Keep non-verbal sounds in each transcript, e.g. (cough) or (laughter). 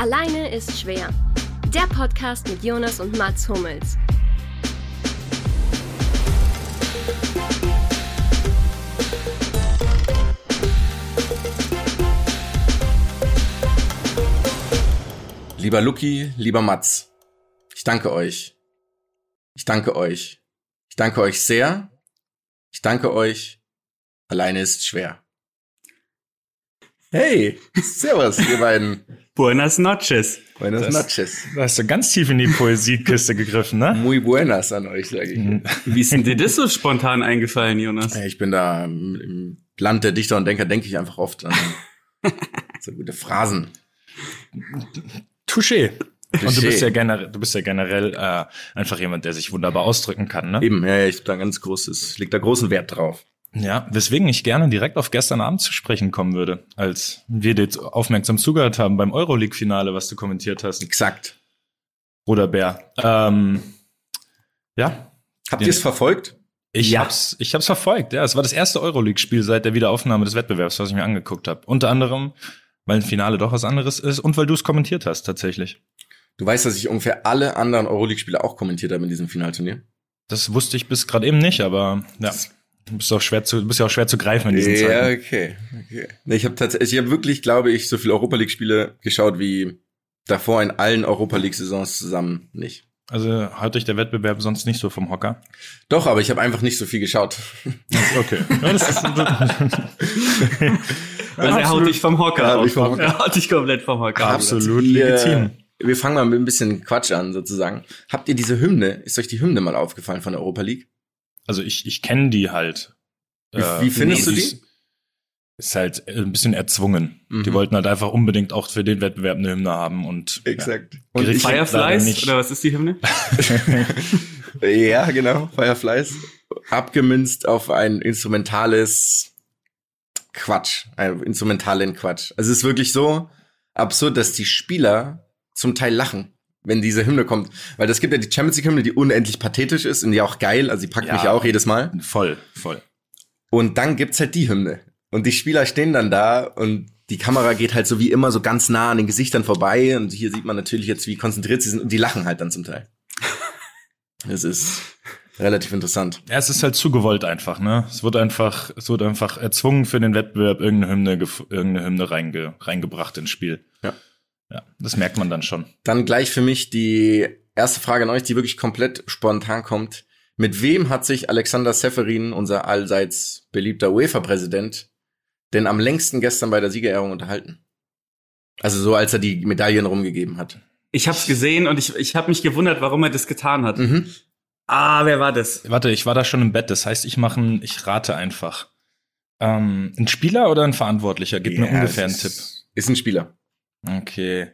Alleine ist schwer. Der Podcast mit Jonas und Mats Hummels. Lieber Luki, lieber Mats, ich danke euch. Ich danke euch. Ich danke euch sehr. Ich danke euch. Alleine ist schwer. Hey, servus, ihr beiden. (laughs) Buenas noches. Buenas Das- noches. Da hast du ganz tief in die Poesiekiste gegriffen, ne? Muy buenas an euch, sage ich. (laughs) Wie ist denn dir das so spontan eingefallen, Jonas? Ich bin da im Land der Dichter und Denker, denke ich einfach oft an (laughs) so gute Phrasen. Touché. Und du bist ja generell, du bist ja generell äh, einfach jemand, der sich wunderbar ausdrücken kann, ne? Eben, ja, ich hab da ganz großes, leg da großen Wert drauf. Ja, weswegen ich gerne direkt auf gestern Abend zu sprechen kommen würde, als wir dir jetzt aufmerksam zugehört haben beim Euroleague-Finale, was du kommentiert hast, Exakt. Bruder Bär. Ähm, ja, Habt ihr es verfolgt? ich Ja. hab's, ich hab's verfolgt. Ja, es war das erste Euroleague-Spiel seit der Wiederaufnahme des Wettbewerbs, was ich mir angeguckt habe. Unter anderem, weil ein Finale doch was anderes ist und weil du es kommentiert hast, tatsächlich. Du weißt, dass ich ungefähr alle anderen Euroleague-Spiele auch kommentiert habe in diesem Finalturnier. Das wusste ich bis gerade eben nicht, aber ja, du bist auch schwer zu, du bist ja auch schwer zu greifen in diesen Ja, Zeiten. okay. okay. Nee, ich habe tatsächlich, ich habe wirklich, glaube ich, so viele Europa League Spiele geschaut wie davor in allen Europa League Saisons zusammen nicht. Also haut euch der Wettbewerb sonst nicht so vom Hocker. Doch, aber ich habe einfach nicht so viel geschaut. (laughs) Okay. Ja, Also er haut dich vom Hocker Ja, vom Hocker. Er haut dich komplett vom Hocker. Absolut legitim. Wir fangen mal mit ein bisschen Quatsch an, sozusagen. Habt ihr diese Hymne, ist euch die Hymne mal aufgefallen von der Europa League? Also ich, ich kenne die halt. Wie- wie findest du die? ist- halt ein bisschen erzwungen. Mhm. Die wollten halt einfach unbedingt auch für den Wettbewerb eine Hymne haben und Exakt. Und Und Fireflies? Oder was ist die Hymne? (laughs) ja, genau, Fireflies. Abgemünzt auf ein instrumentales Quatsch, ein instrumentalen Quatsch. Also es ist wirklich so absurd, dass die Spieler zum Teil lachen, wenn diese Hymne kommt. Weil das gibt ja die Champions League Hymne, die unendlich pathetisch ist und die auch geil, also die packt Ja. mich auch jedes Mal. voll, voll. Und dann gibt's halt die Hymne. Und die Spieler stehen dann da und die Kamera geht halt so wie immer so ganz nah an den Gesichtern vorbei. Und hier sieht man natürlich jetzt, wie konzentriert sie sind und die lachen halt dann zum Teil. (laughs) Das ist relativ interessant. Ja, es ist halt zu gewollt einfach, ne? Es wird einfach, es wird einfach erzwungen für den Wettbewerb irgendeine Hymne, irgendeine Hymne reinge, reingebracht ins Spiel. Ja. Das merkt man dann schon. Dann gleich für mich die erste Frage an euch, die wirklich komplett spontan kommt. Mit wem hat sich Alexander Seferin, unser allseits beliebter UEFA-Präsident, denn am längsten gestern bei der Siegerehrung unterhalten? Also so, als er die Medaillen rumgegeben hat. Ich hab's gesehen und ich, ich habe mich gewundert, warum er das getan hat. Mhm. Ah, wer war das? Warte, ich war da schon im Bett, das heißt, ich mache ein, ich rate einfach. Ähm, ein Spieler oder ein Verantwortlicher? Gib mir Ja, ungefähr einen Tipp. ist- Ist ein Spieler. Okay.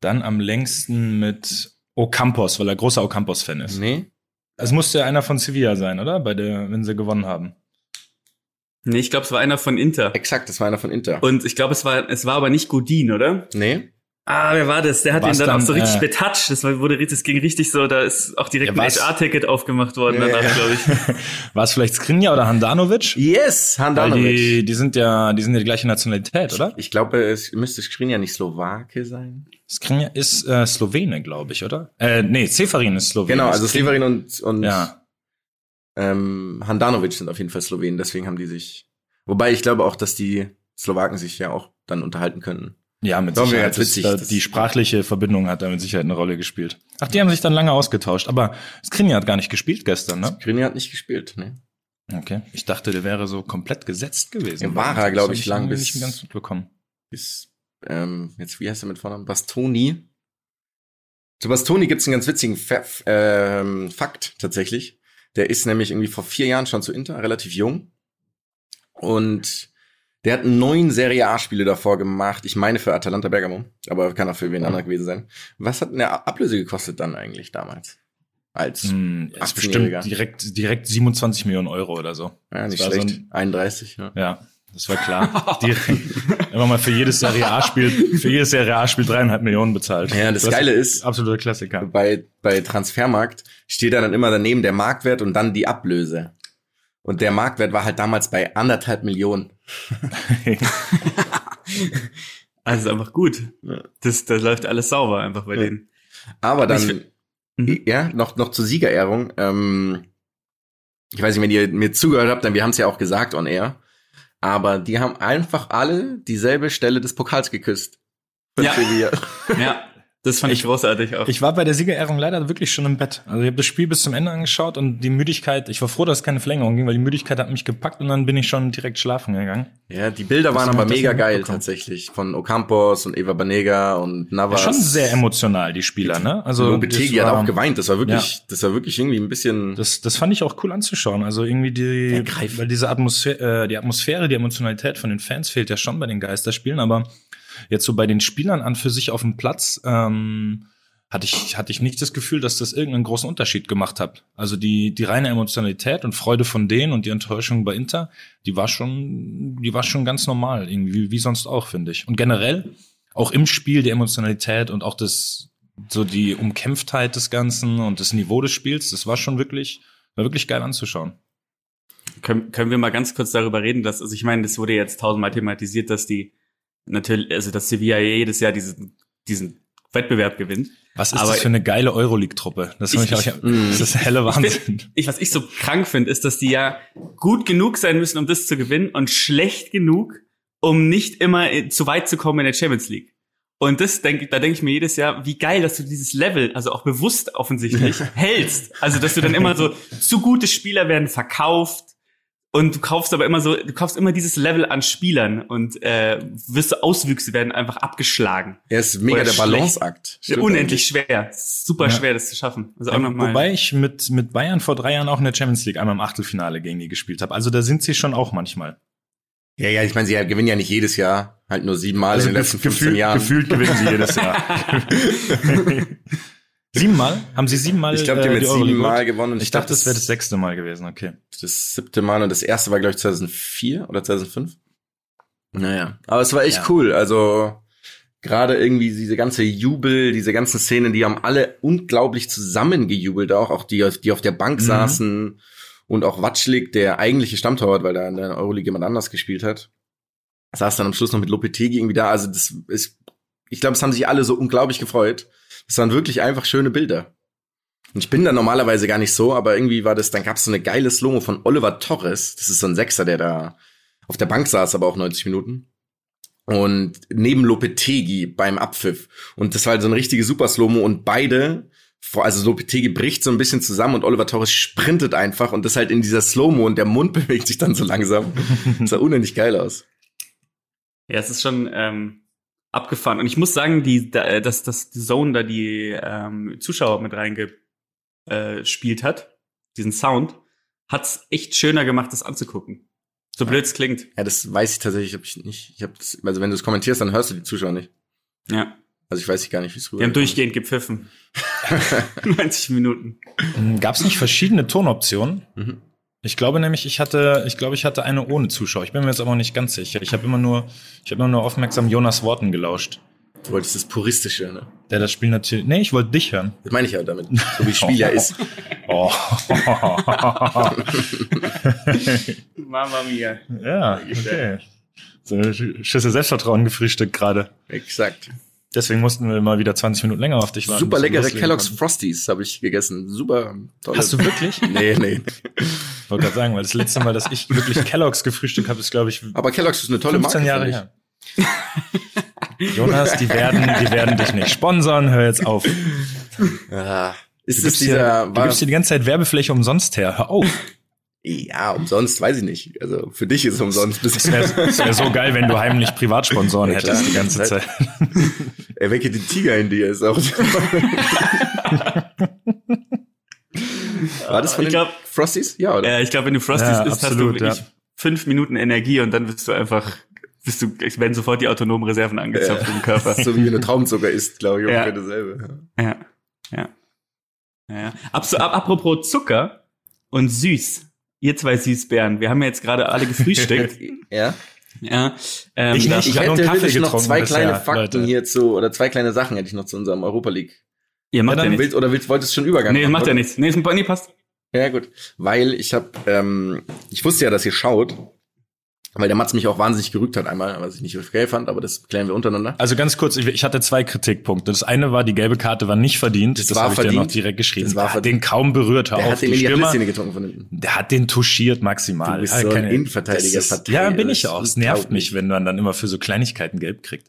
Dann am längsten mit Ocampos, weil er großer Ocampos-Fan ist. Nee. Es musste ja einer von Sevilla sein, oder? Bei der, wenn sie gewonnen haben. Nee, ich glaube, es war einer von Inter. Exakt, das war einer von Inter. Und ich glaube, es war, es war aber nicht Godin, oder? nee? Ah, wer war das? Der hat War's ihn dann, dann, auch so richtig äh, betatscht. Das war, wurde, das ging richtig so, da ist auch direkt Ja, ein HR-Ticket aufgemacht worden Ja, danach, ja. glaube ich. (laughs) War es vielleicht Skrinja oder Handanovic? Yes, Weil Handanovic. die, die sind ja, die sind ja die gleiche Nationalität, oder? Ich glaube, es müsste Skriniar nicht Slowake sein. Skrinja ist äh, Slowene, glaube ich, oder? Äh, nee, Seferin ist Slowene. Genau, also Severin und, und Ja. ähm, Handanovic sind auf jeden Fall Slowenen, deswegen haben die sich. Wobei ich glaube auch, dass die Slowaken sich ja auch dann unterhalten könnten. Ja, mit mir Sicherheit. Das, witzig, da, das- die sprachliche Verbindung hat da mit Sicherheit eine Rolle gespielt. Ach, die haben sich dann lange ausgetauscht. Aber Skrinja hat gar nicht gespielt gestern, ne? Skriniar hat nicht gespielt, ne? Okay. Ich dachte, der wäre so komplett gesetzt gewesen. Ja, war er, Das glaub hab ich, lang bis- nicht ganz mitbekommen. Bis, ähm, jetzt, wie heißt er mit Vornamen? Bastoni. Zu Bastoni gibt's einen ganz witzigen Fa ähm, Fakt tatsächlich. Der ist nämlich irgendwie vor vier Jahren schon zu Inter, relativ jung. Und der hat neun Serie A-Spiele davor gemacht. Ich meine für Atalanta Bergamo, aber kann auch für wen anderen gewesen sein. Was hat der Ablöse gekostet dann eigentlich damals? Als, Hm, ist 18-Jähriger. bestimmt direkt, direkt 27 Millionen Euro oder so. ja, nicht das war so schlecht. 31, ja. Ja, das war klar. direkt, immer mal für jedes Serie A-Spiel, für jedes Serie A-Spiel dreieinhalb Millionen bezahlt. Ja, das Geile ist- Absoluter Klassiker. bei, bei Transfermarkt steht da dann immer daneben der Marktwert und dann die Ablöse. Und der Marktwert war halt damals bei anderthalb Millionen. (laughs) Also einfach gut. Das, da läuft alles sauber einfach bei Ja. denen. Aber dann, Mhm. ja, noch, noch zur Siegerehrung. Ähm, ich weiß nicht, wenn ihr mir zugehört habt, dann wir haben es ja auch gesagt on air. Aber die haben einfach alle dieselbe Stelle des Pokals geküsst. Von Ja. Sevilla. Ja, (laughs) das fand ich, großartig auch. Ich war bei der Siegerehrung leider wirklich schon im Bett. Also ich habe das Spiel bis zum Ende angeschaut und die Müdigkeit, ich war froh, dass es keine Verlängerung ging, weil die Müdigkeit hat mich gepackt und dann bin ich schon direkt schlafen gegangen. Ja, die Bilder waren aber mega geil tatsächlich. Von Ocampos und Eva Banega und Ja, Navas. schon sehr emotional, die Spieler, ne? Also das hat auch geweint. Das war wirklich, das war wirklich irgendwie ein bisschen. Das, das fand ich auch cool anzuschauen. Also irgendwie die, weil diese Atmosphäre, äh, die Atmosphäre, die Emotionalität von den Fans fehlt ja schon bei den Geisterspielen, aber jetzt so bei den Spielern an für sich auf dem Platz ähm, hatte ich hatte ich nicht das Gefühl, dass das irgendeinen großen Unterschied gemacht hat. Also die die reine Emotionalität und Freude von denen und die Enttäuschung bei Inter, die war schon die war schon ganz normal irgendwie wie sonst auch finde ich. Und generell auch im Spiel die Emotionalität und auch das so die Umkämpftheit des Ganzen und das Niveau des Spiels, das war schon wirklich, war wirklich geil anzuschauen. können, können wir mal ganz kurz darüber reden, dass, also ich meine, das wurde jetzt tausendmal thematisiert, dass die natürlich, also dass Sevilla jedes Jahr diesen, diesen Wettbewerb gewinnt. Was ist Aber- das für eine geile Euroleague-Truppe? Das, Ich- ich, ich- auch- das ist helle Wahnsinn. Ich, was ich so krank finde, ist, dass die ja gut genug sein müssen, um das zu gewinnen und schlecht genug, um nicht immer äh, zu weit zu kommen in der Champions League. Und das denke, da denke ich mir jedes Jahr, wie geil, dass du dieses Level, also auch bewusst offensichtlich, (laughs) hältst. Also, dass du dann immer so, zu gute Spieler werden verkauft und du kaufst aber immer so, du kaufst immer dieses Level an Spielern und äh, wirst du Auswüchse werden einfach abgeschlagen. Er ist mega Oder der schlecht. Balanceakt. Ja, unendlich schwer. Super Ja. schwer, das zu schaffen. Also auch nochmal. Wobei ich mit, mit Bayern vor drei Jahren auch in der Champions League einmal im Achtelfinale gegen die gespielt habe. Also da sind sie schon auch manchmal. Ja, ja, ich meine, sie gewinnen ja nicht jedes Jahr, halt nur siebenmal in den letzten 15 gefühlt, Jahren. gefühlt gewinnen sie jedes Jahr. (laughs) (laughs) siebenmal? Haben sie siebenmal ich glaube, die äh, haben jetzt Euroleague siebenmal gewonnen. Und Ich dachte, das wäre das sechste Mal gewesen, okay. das siebte Mal und das erste war, glaube ich, 2004 oder 2005. Naja, aber es war echt Ja. cool. Also gerade irgendwie diese ganze Jubel, diese ganzen Szenen, die haben alle unglaublich zusammengejubelt auch, auch die, die auf der Bank Mhm. saßen und auch Watschlik, der eigentliche Stammtorwart, weil da in der Euroleague jemand anders gespielt hat, saß dann am Schluss noch mit Lopetegi irgendwie da. Also das ist, ich glaube, es haben sich alle so unglaublich gefreut. Das waren wirklich einfach schöne Bilder. Und ich bin da normalerweise gar nicht so, aber irgendwie war das, dann gab es so eine geile Slomo von Oliver Torres. Das ist so ein Sechser, der da auf der Bank saß, aber auch 90 Minuten. Und neben Lopetegi beim Abpfiff. Und das war halt so eine richtige Super Slomo und beide, also Lopetegi bricht so ein bisschen zusammen und Oliver Torres sprintet einfach und das halt in dieser Slomo und der Mund (laughs) bewegt sich dann so langsam. Das sah unendlich geil aus. Ja, es ist schon ähm, abgefahren. Und ich muss sagen, die, da, äh, dass, dass die Zone da die ähm, Zuschauer mit reingespielt äh, hat, diesen Sound, hat's echt schöner gemacht, das anzugucken. So blöd es klingt. Ja, das weiß ich tatsächlich hab ich nicht. Ich hab das, also wenn du es kommentierst, dann hörst du die Zuschauer nicht. Ja. Also ich weiß gar nicht, wie es rüber. Wir haben durchgehend gepfiffen. (laughs) (laughs) 90 Minuten. Gab es nicht verschiedene Tonoptionen? Mhm. Ich glaube nämlich, ich hatte, ich glaube, ich hatte eine ohne Zuschauer. Ich bin mir jetzt aber auch nicht ganz sicher. Ich habe immer nur, ich habe immer nur aufmerksam Jonas Worten gelauscht. Du wolltest das Puristische, ne? Der das Spiel natürlich. Nee, ich wollte dich hören. Das meine ich ja damit. So wie Spiel ja (laughs) ist. Oh. (laughs) Mama mia. ja, okay. So eine Schüssel Selbstvertrauen gefrühstückt gerade. Exakt. Deswegen mussten wir mal wieder 20 Minuten länger auf dich warten. Super leckere Kellogg's konnten. Frosties habe ich gegessen. Super tolle. Hast du wirklich? (laughs) Nee, nee. Ich wollte gerade sagen, weil das letzte Mal, dass ich wirklich Kellogg's gefrühstückt habe, ist, glaube ich, Aber Kellogg's ist eine tolle 15 Marke. Jahre her. Jonas, die werden, die werden dich nicht sponsern. Hör jetzt auf. Du Ah, ist es gibst, hier, dieser, du gibst hier die ganze Zeit Werbefläche umsonst her. Hör auf. Ja, umsonst, weiß ich nicht. Also für dich ist es umsonst. Das wäre wär so geil, wenn du heimlich Privatsponsoren Ja, hättest die ganze Zeit. Erwecke den Tiger in dir ist auch. (laughs) War das von Ich den glaub- Frosties? Ja, oder? Äh, ich glaube, wenn du Frosties Ja, isst, absolut, hast du wirklich ja. fünf Minuten Energie und dann bist du einfach, bist du, es werden sofort die autonomen Reserven angezapft im Körper. so wie wenn du Traubenzucker isst, glaube ich, Ja. ungefähr dasselbe. Ja, ja. ja. Abso, ab, apropos Zucker und süß. Ihr zwei Süßbären, wir haben ja jetzt gerade alle gefrühstückt. (laughs) Ja. ja, ähm, Ich nicht. Ich nur hätte Kaffee noch zwei bisher, kleine Fakten Leute. hierzu, oder zwei kleine Sachen hätte ich noch zu unserem Europa League. Ihr macht Ja, ja. Willst, oder willst, wolltest du schon Übergang Nee, machen, macht ja nichts. Nee, ist- nee, passt. Ja, gut. Weil ich habe, ähm, ich wusste ja, dass ihr schaut. Weil der Mats mich auch wahnsinnig gerügt hat einmal, was ich nicht okay fand, aber das klären wir untereinander. Also ganz kurz, ich, hatte zwei Kritikpunkte. Das eine war, die gelbe Karte war nicht verdient. Das Das, war habe ich dir verdient. noch direkt geschrieben. Das war der hat verdient. den kaum berührt. Der auf, hat den die in die Stürmer, getrunken von hinten. der hat den touchiert maximal. Du bist Ja, so ein Innenverteidiger, ist- Ja, bin ich auch. Es nervt mich, wenn man dann immer für so Kleinigkeiten gelb kriegt.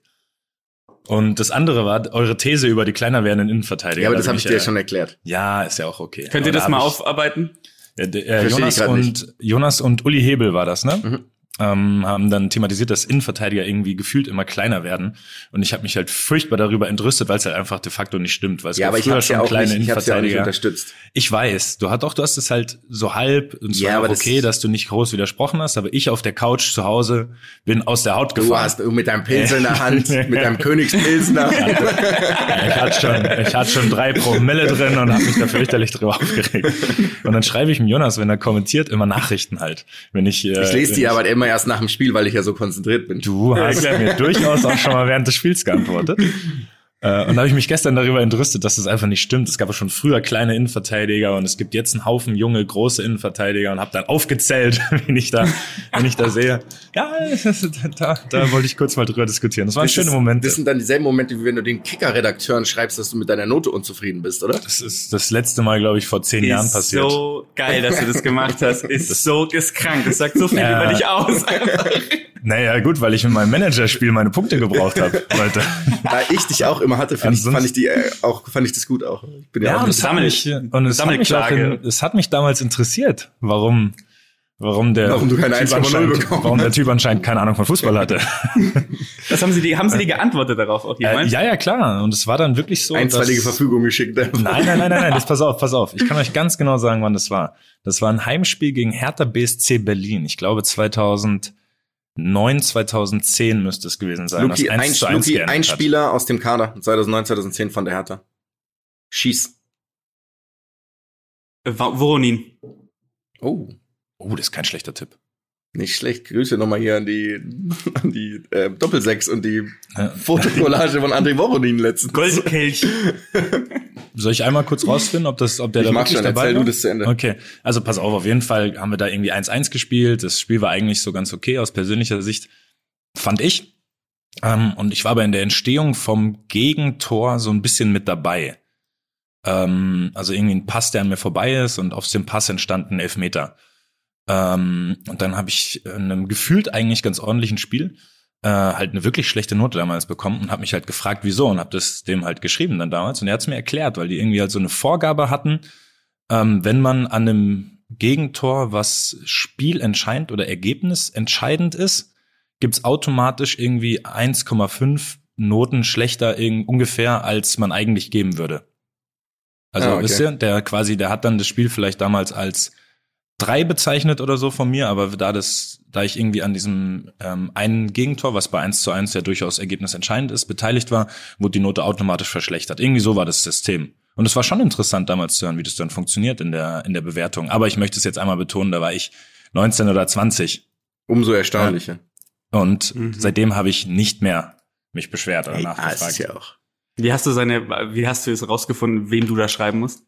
Und das andere war eure These über die kleiner werdenden Innenverteidiger. Ja, aber Da das habe ich dir ja schon erklärt. Ja, ist ja auch okay. Könnt ihr das da mal aufarbeiten? Äh, Jonas und. Jonas und Uli Hebel war das, ne? Mhm. Ähm, haben dann thematisiert, dass Innenverteidiger irgendwie gefühlt immer kleiner werden. Und ich habe mich halt furchtbar darüber entrüstet, weil es halt einfach de facto nicht stimmt. Weil es Ja, aber ich habe ja auch kleine nicht, ich hab's ja Innenverteidiger. unterstützt. Ich weiß, du hast doch, du hast es halt so halb und es Ja, aber auch das- okay, dass du nicht groß widersprochen hast, aber ich auf der Couch zu Hause bin aus der Haut Du gefahren. hast mit deinem Pilsner in der Hand, (laughs) mit deinem Königspilsner. Ich hatte schon, ich hatte schon drei Promille drin und habe mich da fürchterlich drüber aufgeregt. Und dann schreibe ich dem Jonas, wenn er kommentiert, immer Nachrichten halt. Wenn ich, äh, Ich lese die aber immer erst nach dem Spiel, weil ich ja so konzentriert bin. Du hast mir durchaus auch schon mal während des Spiels geantwortet. (laughs) Äh, und da habe ich mich gestern darüber entrüstet, dass das einfach nicht stimmt. Es gab ja schon früher kleine Innenverteidiger und es gibt jetzt einen Haufen junge, große Innenverteidiger und habe dann aufgezählt, (laughs) wenn ich da, wenn ich da sehe. Ja, da, da wollte ich kurz mal drüber diskutieren. Das waren schöne Das- Momente. Das sind dann dieselben Momente, wie wenn du den Kicker-Redakteuren schreibst, dass du mit deiner Note unzufrieden bist, oder? Das ist das letzte Mal, glaube ich, vor zehn Jahren Ist passiert. so geil, dass du das gemacht hast. (laughs) Ist so, ist krank. Das sagt so viel Ja. über dich aus. Einfach. (laughs) Naja, gut, weil ich in meinem Managerspiel meine Punkte gebraucht habe. Leute. (laughs) Da ich dich auch immer hatte, ich, fand ich die äh, auch, fand ich das gut auch. Ich bin ja, Ja, auch und es hat mich, und es hat mich, auch in, es hat mich damals interessiert, warum, warum der, Warum du keine Typ 1,0 anscheinend- warum der Typ anscheinend keine Ahnung von Fußball hatte. (laughs) Das haben sie dir, haben sie dir geantwortet darauf auch äh, jemand? ja, ja, klar. Und es war dann wirklich so. einstweilige Verfügung geschickt. Nein, nein, nein, nein, nein, das pass auf, pass auf. Ich kann euch ganz genau sagen, wann das war. Das war ein Heimspiel gegen Hertha BSC Berlin. Ich glaube 2009, 2010 müsste es gewesen sein. Luki, das 1 ein, zu 1 Luki, ein hat. Spieler aus dem Kader 2009, 2010 von der Hertha. Schieß. Äh, Voronin. Oh, Oh, das ist kein schlechter Tipp. Nicht schlecht. Grüße nochmal hier an die, (laughs) an die äh, Doppelsechs und die Ja. Fotokollage von André Voronin letztens. Goldkelch. (laughs) Soll ich einmal kurz rausfinden, ob das, ob der Ich da mach wirklich schon, dabei erzähl war? du das zu Ende. Okay, also pass auf, auf jeden Fall haben wir da irgendwie 1-1 gespielt. Das Spiel war eigentlich so ganz okay aus persönlicher Sicht, fand ich. Ähm, und ich war aber in der Entstehung vom Gegentor so ein bisschen mit dabei. Ähm, also irgendwie ein Pass, der an mir vorbei ist und auf dem Pass entstanden Elfmeter. Ähm, und dann habe ich in einem gefühlt eigentlich ganz ordentlichen Spiel äh, halt eine wirklich schlechte Note damals bekommen und habe mich halt gefragt, wieso und habe das dem halt geschrieben dann damals und er hat es mir erklärt, weil die irgendwie halt so eine Vorgabe hatten, ähm, wenn man an einem Gegentor, was spielentscheidend oder ergebnisentscheidend ist, gibt's automatisch irgendwie 1,5 Noten schlechter irgend- ungefähr, als man eigentlich geben würde. Also, Ah, okay. wisst ihr, der quasi, der hat dann das Spiel vielleicht damals als drei bezeichnet oder so von mir, aber da das, da ich irgendwie an diesem ähm, einen Gegentor, was bei 1 zu 1 ja durchaus ergebnisentscheidend ist, beteiligt war, wurde die Note automatisch verschlechtert. Irgendwie so war das System. Und es war schon interessant damals zu hören, wie das dann funktioniert in der, in der Bewertung. Aber ich möchte es jetzt einmal betonen, da war ich 19 oder 20. Umso erstaunlicher. Und Mhm. seitdem habe ich nicht mehr mich beschwert oder Hey, ah, nachgefragt. ist ja auch. Wie hast du seine, wie hast du es rausgefunden, wem du da schreiben musst?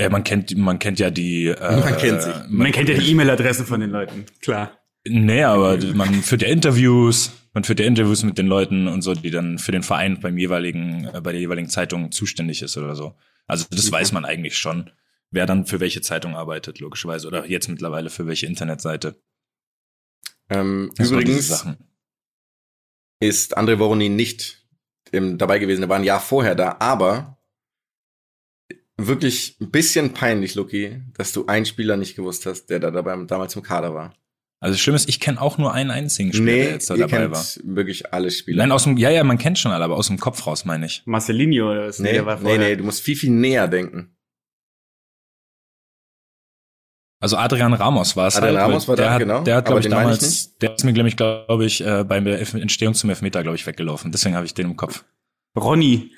Ja, man kennt, man kennt ja die. Äh, Man kennt sich. Man kennt ja die E-Mail-Adressen von den Leuten. Klar. Nee, aber man führt ja Interviews, man führt ja Interviews mit den Leuten und so, die dann für den Verein beim jeweiligen, äh, bei der jeweiligen Zeitung zuständig ist oder so. Also das Mhm. weiß man eigentlich schon, wer dann für welche Zeitung arbeitet, logischerweise. Oder jetzt mittlerweile für welche Internetseite. Ähm, übrigens ist André Voronin nicht im, dabei gewesen. Er war ein Jahr vorher da, aber wirklich ein bisschen peinlich, Luki, dass du einen Spieler nicht gewusst hast, der da dabei damals im Kader war. Also das Schlimme ist, ich kenne auch nur einen einzigen Spieler, der jetzt da ihr dabei kennt war. wirklich alle Spieler. Nein, aus dem, ja, ja, man kennt schon alle, aber aus dem Kopf raus meine ich. Marcelinho oder was? nee, der war nee, vorher. nee, du musst viel, viel näher denken. Also Adrian Ramos war es Adrian halt. Ramos war da, der hat, genau. Der hat, glaube Aber ich, meine ich damals, der ist mir, glaube ich, glaube ich, äh, bei der Elf- Entstehung zum Elfmeter, glaube ich, weggelaufen. Deswegen habe ich den im Kopf. Ronny.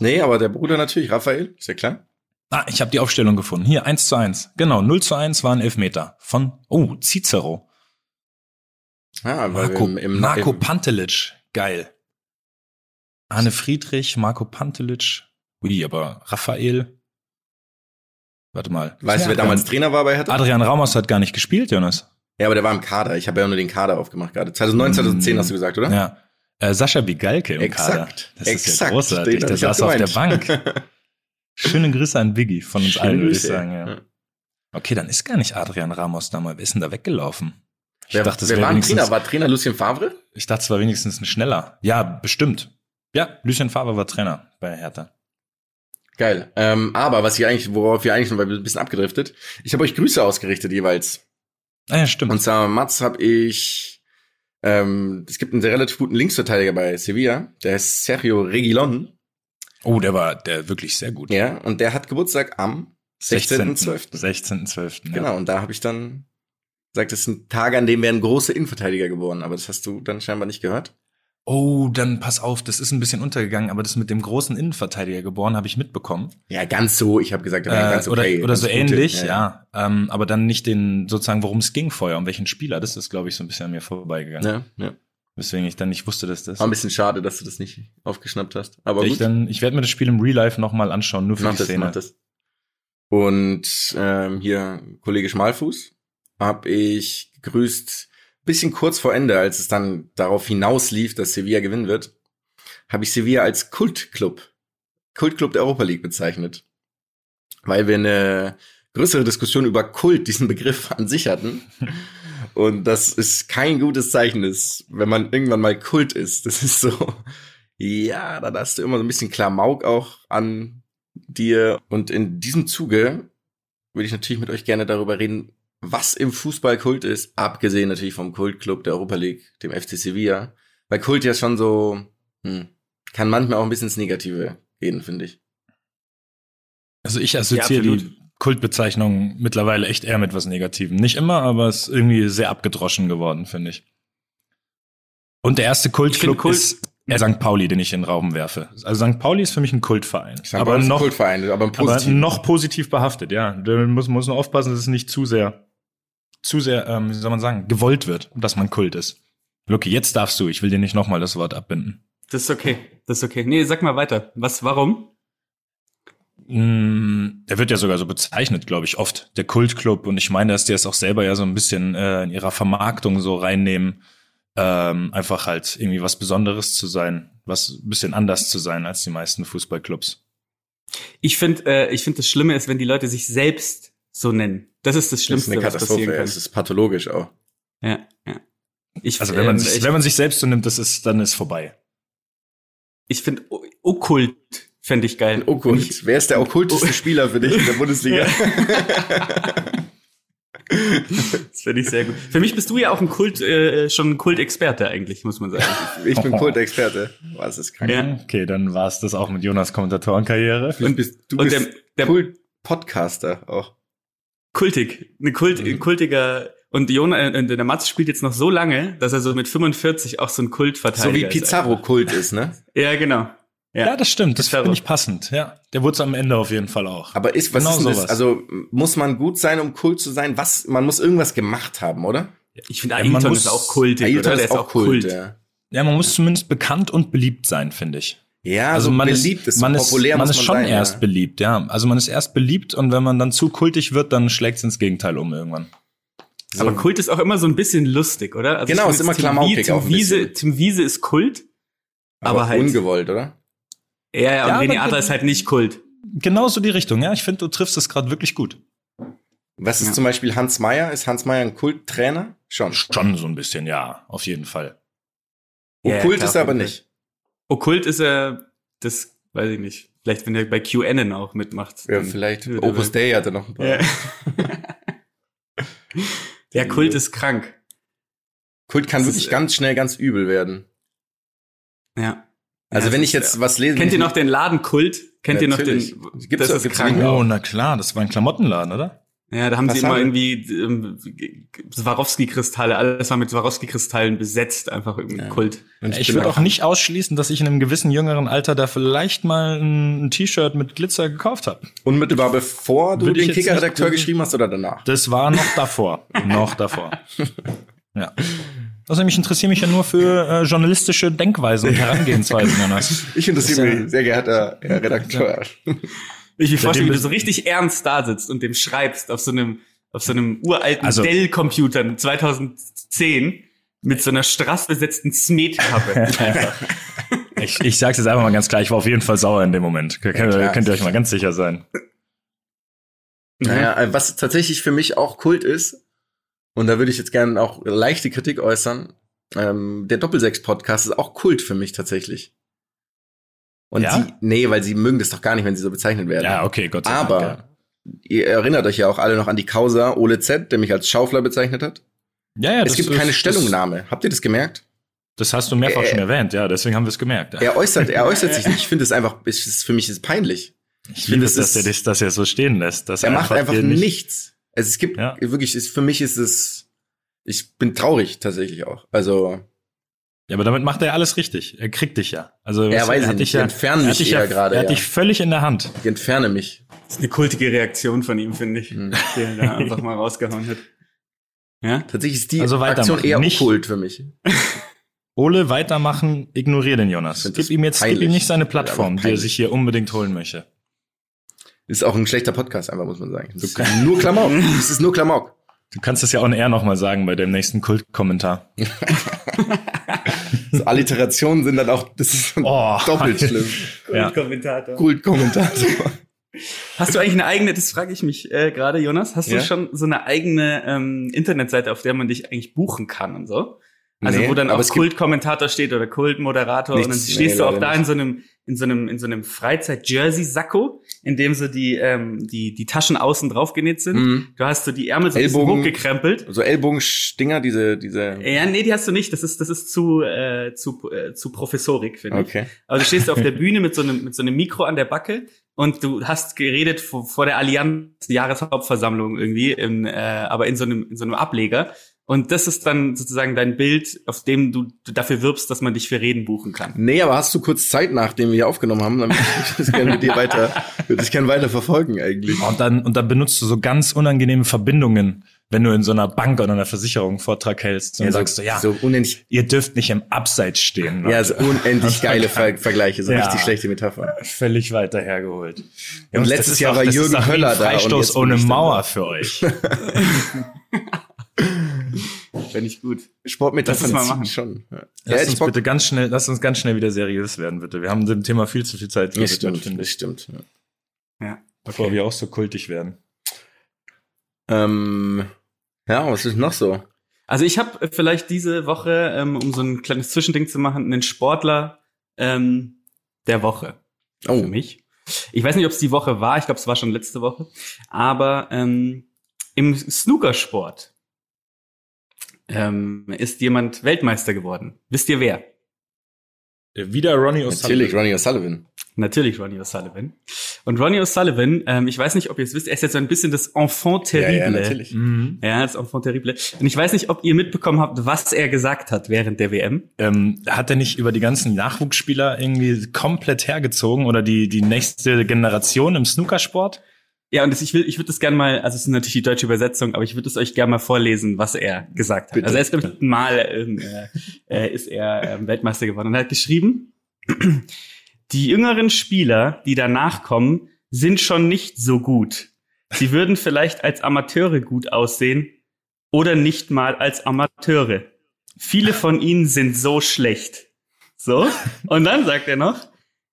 Nee, aber der Bruder natürlich, Raphael, ist ja klar. Ah, ich habe die Aufstellung gefunden. Hier, 1 zu 1. Genau, 0 zu 1 war ein Elfmeter. Von, oh, Cicero. Ah, Marco, im, im, Marco im, Pantelic. Geil. Arne Friedrich, Marco Pantelic. Ui, aber Raphael. Warte mal. Weißt du, wer damals Trainer war bei Hertha? Adrian Ramos hat gar nicht gespielt, Jonas. Ja, aber der war im Kader. Ich habe ja nur den Kader aufgemacht gerade. 2009, 2010 Mm. hast du gesagt, oder? Ja. Äh, Sascha Bigalke im Exakt. Kader. Das ist ja Exakt. großartig. Der saß auf der. Bank. (laughs) Schöne Grüße an Biggie von uns Schöne allen, würde ich sagen. Ja. Ja. Okay, dann ist gar nicht Adrian Ramos da mal. Wer ist denn da weggelaufen? Ich Wer, dachte, es wer war ein Trainer? War Trainer Lucien Favre? ich dachte, es war wenigstens ein schneller. Ja, bestimmt. Ja, Lucien Favre war Trainer bei Hertha. Geil. Ähm, aber was ich eigentlich, worauf wir eigentlich noch ein bisschen abgedriftet, ich habe euch Grüße ausgerichtet jeweils. Ah ja, stimmt. Und zwar Mats habe ich, ähm, es gibt einen sehr relativ guten Linksverteidiger bei Sevilla, der ist Sergio Reguilon. oh, der war der wirklich sehr gut. Ja, und der hat Geburtstag am 16.12. 16.12. Ja. Genau, und da habe ich dann gesagt, das sind Tage, an denen werden große Innenverteidiger geboren, aber das hast du dann scheinbar nicht gehört. Oh, dann pass auf, das ist ein bisschen untergegangen, aber das mit dem großen Innenverteidiger geboren habe ich mitbekommen. Ja, ganz so, ich habe gesagt, Äh, ganz okay. oder oder ganz so gute. ähnlich, ja. Ähm, aber dann nicht den, sozusagen, worum es ging vorher, um welchen Spieler. Das ist, glaube ich, so ein bisschen an mir vorbeigegangen. Ja, ja. Weswegen ich dann nicht wusste, dass das. War ein bisschen schade, dass du das nicht aufgeschnappt hast. Aber ich gut, dann, ich werde mir das Spiel im Real Life nochmal anschauen, nur für mach die das, Szene. mach das. Und ähm, hier, Kollege Schmalfuß, habe ich gegrüßt, bisschen kurz vor Ende, als es dann darauf hinauslief, dass Sevilla gewinnen wird, habe ich Sevilla als Kultclub, Kultclub der Europa League bezeichnet. Weil wir eine größere Diskussion über Kult, diesen Begriff an sich hatten. (laughs) Und das ist kein gutes Zeichen ist, wenn man irgendwann mal Kult ist. Das ist so, ja, dann hast du immer so ein bisschen Klamauk auch an dir. Und in diesem Zuge würde ich natürlich mit euch gerne darüber reden, was im Fußball Kult ist, abgesehen natürlich vom Kultclub der Europa League, dem FC Sevilla. Weil Kult ja schon so, hm, kann manchmal auch ein bisschen ins Negative gehen, finde ich. Also ich assoziiere Ja, die Kultbezeichnung mittlerweile echt eher mit was Negativem. Nicht immer, aber es ist irgendwie sehr abgedroschen geworden, finde ich. Und der erste Kultclub Kult- ist äh, St. Pauli, den ich in den Raum werfe. Also St. Pauli ist für mich ein Kultverein. St. aber noch, Kultverein, aber im aber noch positiv behaftet, ja. Da muss, muss nur aufpassen, dass es nicht zu sehr, zu sehr, ähm, wie soll man sagen, gewollt wird, dass man Kult ist. Lucky, jetzt darfst du. Ich will dir nicht nochmal das Wort abbinden. Das ist okay. Das ist okay. Nee, sag mal weiter. Was, warum? Mm, Der wird ja sogar so bezeichnet, glaube ich, oft. Der Kultclub. Und ich meine, dass die es auch selber ja so ein bisschen äh, in ihrer Vermarktung so reinnehmen. Ähm, einfach halt irgendwie was Besonderes zu sein. Was ein bisschen anders zu sein als die meisten Fußballclubs. Ich finde, äh, ich finde das Schlimme ist, wenn die Leute sich selbst so nennen. Das ist das das ist Schlimmste, eine was Katastrophe, passieren ey. kann. es ist pathologisch auch. Ja, ja. Ich, Also wenn man, ähm, sich, ich, wenn man sich selbst so nimmt, das ist, dann ist vorbei. ich finde Okkult fände ich geil. Okkult. Wer ist der okkulteste Spieler für dich in der Bundesliga? (laughs) Das finde ich sehr gut. Für mich bist du ja auch ein Kult, äh, schon ein Kultexperte eigentlich, muss man sagen. Ich bin (laughs) Kultexperte. Was ist krank. Ja. Okay, dann war es das auch mit Jonas Kommentatorenkarriere. Du bist, du und bist der- der- Kult-Podcaster auch. Kultig. Eine Kult, Mhm. kultiger. Und Jona, äh, der Mats spielt jetzt noch so lange, dass er so mit 45 auch so ein Kultverteidiger So wie ist. Pizarro-Kult ist, ne? Ja, genau. Ja, das stimmt. Das Pizarro. finde ich passend. Ja, der wurde es am Ende auf jeden Fall auch. Aber ist, was Genau ist denn das? sowas. Also, muss man gut sein, um Kult zu sein? Was, man muss irgendwas gemacht haben, oder? Ich finde, Ja, Ailton muss- ist auch kultig, Ailton? Der ist auch Kult, ja. Ja, man muss zumindest bekannt und beliebt sein, finde ich. Ja, Also so man beliebt ist, ist, so man populär ist, man schon sein, erst ja. beliebt, ja. Also man ist erst beliebt und wenn man dann zu kultig wird, dann schlägt es ins Gegenteil um irgendwann. So, Aber Kult ist auch immer so ein bisschen lustig, oder? Also Genau, ist immer Tim klamaukig Wie- Tim auch ein Wiese, bisschen. Tim Wiese ist Kult. aber, aber halt- ungewollt, oder? Ja, ja, und Ja, René Adler ist halt nicht Kult. Genau so die Richtung, ja. Ich finde, du triffst es gerade wirklich gut. Was ist Ja. zum Beispiel Hans Meyer? Ist Hans Meyer ein Kulttrainer? Schon. Schon so ein bisschen, ja, auf jeden Fall. Ja, ja, Okkult klar, ist er aber nicht. Okkult ist er, das weiß ich nicht. Vielleicht, wenn er bei QAnon auch mitmacht. Ja, vielleicht. Ja, Opus Dei hatte noch ein paar. Ja. (laughs) ja, Kult ist krank. Kult kann Das wirklich ist- ganz schnell ganz übel werden. Ja. Also Ja, wenn ich jetzt was lese. Kennt ihr noch den Laden Kult? Kennt ihr noch Natürlich. den? Gibt's das auch- ist gibt's krank. Oh, na klar, das war ein Klamottenladen, oder? Ja, da haben Was sie immer irgendwie ähm, Swarovski-Kristalle, alles war mit Swarovski-Kristallen besetzt, einfach irgendwie Ja. Kult. Und Ich bin würde auch nicht ausschließen, dass ich in einem gewissen jüngeren Alter da vielleicht mal ein, ein T-Shirt mit Glitzer gekauft habe. Unmittelbar bevor du ich den Kicker-Redakteur geschrieben hast oder danach? Das war noch davor. (laughs) noch davor. Ja. Außerdem, ich interessiere mich ja nur für äh, journalistische Denkweisen und (laughs) Herangehensweisen, Jonas. Ich interessiere ja- mich, sehr geehrter (laughs) Herr Redakteur. Ich mir vorstelle, wie du so richtig ernst da sitzt und dem schreibst auf so einem auf so einem uralten Also- Dell-Computer 2010 mit so einer strassbesetzten Smet-Kappe. (laughs) (laughs) Ich, ich sag's jetzt einfach mal ganz klar, ich war auf jeden Fall sauer in dem Moment. Könnt, klar. könnt ihr euch mal ganz sicher sein. Naja, äh, was tatsächlich für mich auch Kult ist, und da würde ich jetzt gerne auch leichte Kritik äußern, ähm, der Doppelsechs-Podcast ist auch Kult für mich tatsächlich. Und Ja? sie, nee, weil sie mögen das doch gar nicht, wenn sie so bezeichnet werden. Ja, okay, Gott sei Dank. Aber ja. ihr erinnert euch ja auch alle noch an die Causa Ole Z, der mich als Schaufler bezeichnet hat. Ja, ja, es das gibt keine das- Stellungnahme. Habt ihr das gemerkt? Das hast du mehrfach Äh, schon erwähnt, ja, deswegen haben wir es gemerkt. Ja. Er äußert, er äußert sich (laughs) nicht. Ich finde es einfach, es ist, für mich ist es peinlich. ich finde, liebe das es, dass er das, dass er so stehen lässt. Dass Er macht einfach nicht- nichts. Also es gibt Ja. wirklich, ist, für mich ist es, ich bin traurig tatsächlich auch. Also, Ja, aber damit macht er alles richtig. Er kriegt dich ja. Also Ja, weiß er ich hat dich ja, entferne er mich hat dich eher ja, gerade, Er hat ja. dich völlig in der Hand. ich entferne mich. Das ist eine kultige Reaktion von ihm, finde ich, Hm. die er da (laughs) einfach mal rausgehauen hat. Ja? Tatsächlich ist die Also. Aktion eher Nicht- okkult für mich. Ole, weitermachen, ignorier den Jonas. Gib ihm jetzt, gib ihm nicht seine Plattform, die er sich hier unbedingt holen möchte. Ist auch ein schlechter Podcast, einfach muss man sagen. Das ist nur Klamauk. Es ist nur Klamauk. Du kannst das ja on air nochmal sagen bei dem nächsten Kultkommentar. (laughs) So Alliterationen sind dann auch, das ist Oh. doppelt schlimm. Ja. Kommentator. Kult-Kommentator. Hast du eigentlich eine eigene, das frage ich mich äh, gerade, Jonas, hast Ja? du schon so eine eigene ähm, Internetseite, auf der man dich eigentlich buchen kann und so? Also Nee, wo dann auch Kultkommentator steht oder Kultmoderator und dann stehst nee, du auch da in so einem in so einem in so einem Freizeit-Jersey-Sakko, in dem so die ähm, die die Taschen außen drauf genäht sind. Mhm. Du hast so die Ärmel so ein bisschen Ellbogen. hochgekrempelt. So Ellbogenstinger, diese, diese. Ja, nee, die hast du nicht. Das ist das ist zu äh, zu äh, zu Professorik, finde ich. Okay. Aber du stehst auf der (laughs) Bühne mit so einem, mit so einem Mikro an der Backe und du hast geredet vor, vor der Allianz Jahreshauptversammlung irgendwie, in, äh, aber in so einem, in so einem Ableger. Und das ist dann sozusagen dein Bild, auf dem du, du dafür wirbst, dass man dich für Reden buchen kann. Nee, aber hast du kurz Zeit, nachdem wir hier aufgenommen haben, dann würde ich (laughs) das gerne mit dir weiter, würde ich gerne weiter verfolgen eigentlich. Und dann, und dann benutzt du so ganz unangenehme Verbindungen, wenn du in so einer Bank oder einer Versicherung einen Vortrag hältst. Dann sagst du, ja, so unendlich, ihr dürft nicht im Abseits stehen. ja, so unendlich geile (laughs) Ver Vergleiche, so Ja. richtig schlechte Metapher. Völlig weiter hergeholt. Und letztes Jahr war Jürgen Höller da und Freistoß jetzt bin ohne Mauer da. für euch. (laughs) Finde ich gut. Sportmetaphern mal machen. schon. Ja, Lass hätte uns bitte ganz schnell, lass uns ganz schnell wieder seriös werden, bitte. Wir haben dem Thema viel zu viel Zeit Das stimmt, finde das ich, stimmt. Ja. Ja. bevor wir auch so kultig werden. Ähm, ja, was ist noch so? Also ich habe vielleicht diese Woche, ähm, um so ein kleines Zwischending zu machen, einen Sportler ähm, der Woche. Oh, für mich. Ich weiß nicht, ob es die Woche war, ich glaube, es war schon letzte Woche. Aber ähm, im Snookersport ähm, ist jemand Weltmeister geworden. Wisst ihr wer? Äh, Wieder Ronnie O'Sullivan. natürlich, Ronnie O'Sullivan. Natürlich Ronnie O'Sullivan. Und Ronnie O'Sullivan, ähm, ich weiß nicht, ob ihr es wisst, er ist jetzt so ein bisschen das Enfant terrible. natürlich. Mhm. Ja, das Enfant terrible. Und ich weiß nicht, ob ihr mitbekommen habt, was er gesagt hat während der WM. Ähm, hat er nicht über die ganzen Nachwuchsspieler irgendwie komplett hergezogen oder die, die nächste Generation im Snookersport? Ja, und das, ich will, ich würde das gerne mal, also es ist natürlich die deutsche Übersetzung, aber ich würde es euch gerne mal vorlesen, was er gesagt hat. Bitte. Also er ist, glaube ich, mal ähm, äh, äh, ist er ähm, Weltmeister geworden und er hat geschrieben, (clears throat) die jüngeren Spieler, die danach kommen, sind schon nicht so gut. Sie würden vielleicht als Amateure gut aussehen oder nicht mal als Amateure. Viele von ihnen sind so schlecht. So. Und dann sagt er noch,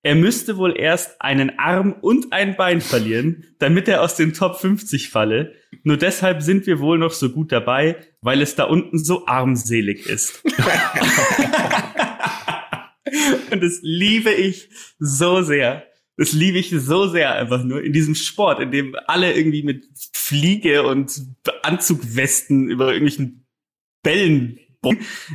er müsste wohl erst einen Arm und ein Bein verlieren, damit er aus den Top 50 falle. Nur deshalb sind wir wohl noch so gut dabei, weil es da unten so armselig ist. (laughs) und das liebe ich so sehr. Das liebe ich so sehr einfach nur in diesem Sport, in dem alle irgendwie mit Fliege und Anzugwesten über irgendwelchen Bällen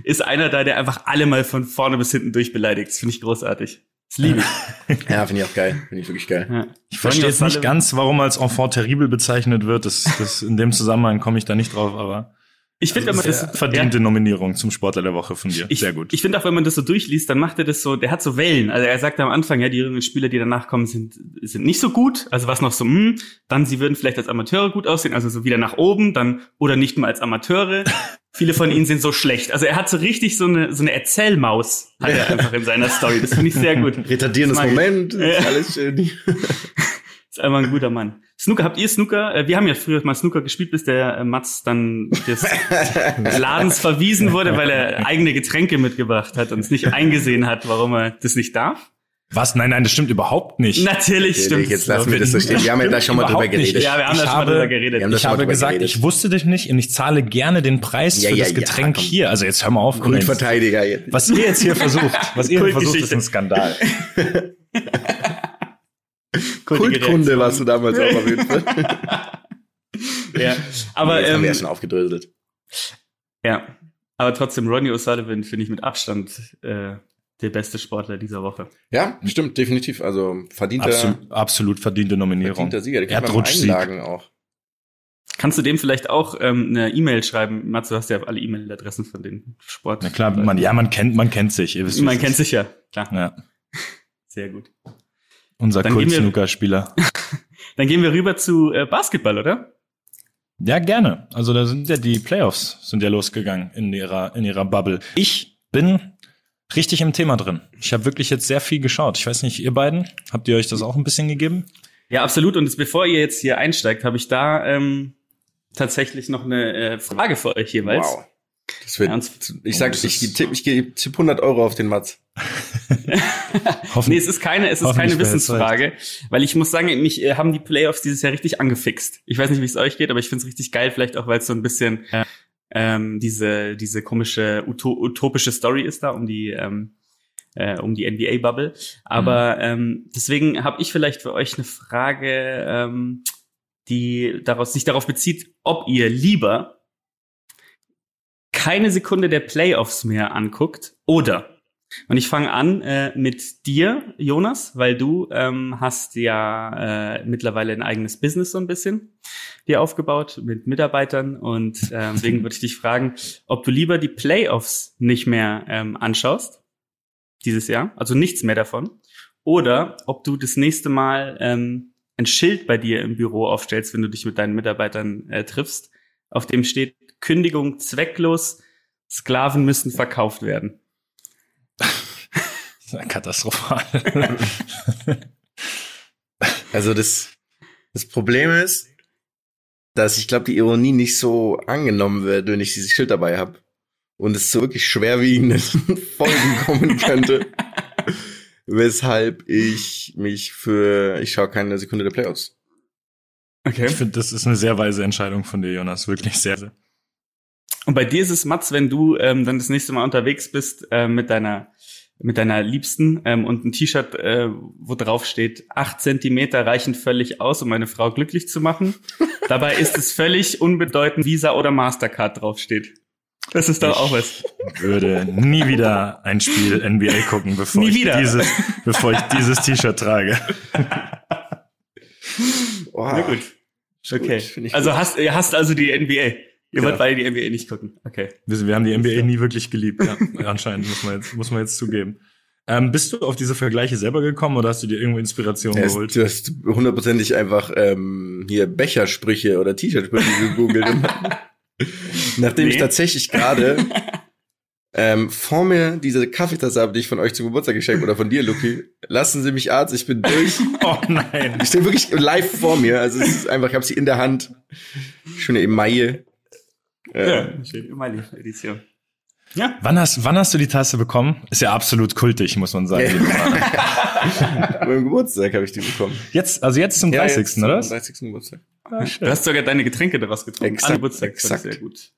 ist einer da, der einfach alle mal von vorne bis hinten durchbeleidigt. Das finde ich großartig. Das liebe ich. (laughs) Ja, finde ich auch geil. Finde ich wirklich geil. Ja. Ich verstehe jetzt nicht ganz, warum als Enfant terrible bezeichnet wird. Das, das in dem Zusammenhang komme ich da nicht drauf, aber Ich finde, wenn man das verdiente Nominierung zum Sportler der Woche von dir. Ich, Sehr gut. Ich finde auch, wenn man das so durchliest, dann macht er das so, der hat so Wellen. Also er sagt am Anfang, ja, die jüngeren Spieler, die danach kommen, sind, sind nicht so gut. Also was noch so, hm, dann sie würden vielleicht als Amateure gut aussehen, also so wieder nach oben, dann, oder nicht mal als Amateure. (laughs) Viele von ihnen sind so schlecht. Also er hat so richtig so eine, so eine Erzählmaus, hat er einfach in seiner Story. Das finde ich sehr gut. Retardierendes. Moment, Ja. alles schön. (laughs) Ist einfach ein guter Mann. Snooker, habt ihr Snooker? Äh, Wir haben ja früher mal Snooker gespielt, bis der äh, Mats dann des (laughs) Ladens verwiesen wurde, weil er eigene Getränke mitgebracht hat und es nicht eingesehen hat, warum er das nicht darf. Was? Nein, nein, das stimmt überhaupt nicht. Natürlich Okay, stimmt jetzt lassen wir das so stehen. Wir haben ja da schon mal drüber Überhaupt nicht. geredet. Ja, wir haben Ich da schon mal habe- drüber geredet. Ich mal habe gesagt, geredet. ich wusste das nicht und ich zahle gerne den Preis Ja, für ja, das ja, Getränk komm. hier. Also jetzt hör mal auf. Grundverteidiger jetzt. Was ihr jetzt hier versucht, was ihr hier versucht, ist ein Skandal. (laughs) (laughs) Kultkunde warst du damals auch auf jeden Fall. (laughs) Ja, aber Jetzt haben wir ja ähm, schon aufgedröselt. ja, aber trotzdem Ronnie O'Sullivan finde ich mit Abstand äh, der beste Sportler dieser Woche. Ja, stimmt, definitiv. Also verdienter, Absolut, absolut verdiente Nominierung. verdienter Sieger. Der kann Erdrutschsieg. Einlagen auch. Kannst du dem vielleicht auch ähm, eine E-Mail schreiben? Mats, du hast ja alle E-Mail-Adressen von den Sport. Na klar, man, ja, man kennt, man kennt sich. Ihr wisst, Man kennt sich ja, klar. Ja. Sehr gut. Unser Kult-Snooker-Spieler. (laughs) Dann gehen wir rüber zu äh, Basketball, oder? Ja, gerne. Also da sind ja die Playoffs sind ja losgegangen in ihrer in ihrer Bubble. Ich bin richtig im Thema drin. Ich habe wirklich jetzt sehr viel geschaut. Ich weiß nicht, ihr beiden, habt ihr euch das auch ein bisschen gegeben? Ja, absolut. Und jetzt, bevor ihr jetzt hier einsteigt, habe ich da ähm, tatsächlich noch eine äh, Frage für euch jeweils. Wow. Das wird, Ja, ich sag, ich, ist- tipp, ich gebe tipp 100 Euro auf den Mats. (laughs) Nee, es ist keine, es ist keine Wissensfrage, weil ich muss sagen, mich äh, haben die Playoffs dieses Jahr richtig angefixt. Ich weiß nicht, wie es euch geht, aber ich finde es richtig geil, vielleicht auch, weil es so ein bisschen äh, ähm, diese diese komische uto utopische Story ist da um die ähm, äh, um die NBA Bubble. Aber ähm, deswegen habe ich vielleicht für euch eine Frage, ähm, die daraus sich darauf bezieht, ob ihr lieber keine Sekunde der Playoffs mehr anguckt oder und ich fange an äh, mit dir, Jonas, weil du ähm, hast ja äh, mittlerweile ein eigenes Business so ein bisschen dir aufgebaut mit Mitarbeitern und äh, deswegen (laughs) würde ich dich fragen, ob du lieber die Playoffs nicht mehr ähm, anschaust dieses Jahr, also nichts mehr davon, oder ob du das nächste Mal ähm, ein Schild bei dir im Büro aufstellst, wenn du dich mit deinen Mitarbeitern äh, triffst, auf dem steht Kündigung zwecklos, Sklaven müssen verkauft werden. (laughs) Katastrophal. (laughs) Also das, das Problem ist, dass ich glaube, die Ironie nicht so angenommen wird, wenn ich dieses Schild dabei habe. Und es zu wirklich schwerwiegenden (laughs) Folgen kommen könnte. weshalb ich mich für, ich schaue keine Sekunde der Playoffs. Okay. Ich finde, das ist eine sehr weise Entscheidung von dir, Jonas. Wirklich sehr, sehr. Und bei dir ist es, Mats, wenn du ähm, dann das nächste Mal unterwegs bist äh, mit deiner mit deiner Liebsten ähm, und ein T-Shirt, äh, wo drauf steht, acht Zentimeter reichen völlig aus, um meine Frau glücklich zu machen. (laughs) Dabei ist es völlig unbedeutend, Visa oder Mastercard draufsteht. Das ist doch auch was. Würde nie wieder ein Spiel NBA gucken, bevor Nie ich wieder. dieses, bevor ich dieses T-Shirt trage. Oh, Na gut. Okay. Gut, ich also gut. hast, ihr hasst also die NBA. Ihr Ja. wollt beide die NBA nicht gucken. Okay. Wir, wir haben die NBA nie wirklich geliebt. Ja, anscheinend muss man jetzt, muss man jetzt zugeben. Ähm, bist du auf diese Vergleiche selber gekommen oder hast du dir irgendwo Inspiration Ja, geholt? du hast hundertprozentig einfach ähm, hier Bechersprüche oder T-Shirt-Sprüche gegoogelt. (laughs) Nachdem ich Nee. tatsächlich gerade ähm, vor mir diese Kaffeetasse habe, die ich von euch zum Geburtstag geschenkt oder von dir, Luki. Lassen Sie mich Arzt, ich bin durch. (laughs) Oh nein. Ich stehe wirklich live vor mir. Also es ist einfach, ich habe sie in der Hand. Schöne Emaille. Äh, schön. Immer die Edition. Ja. Wann hast, wann hast du die Tasse bekommen? Ist ja absolut kultig, muss man sagen. (laughs) beim Geburtstag habe ich die bekommen. Jetzt, also jetzt zum 30. jetzt oder? zum 30. Geburtstag. Du hast sogar deine Getränke daraus getrunken. Exakt, An Geburtstag. Exakt. Sehr gut.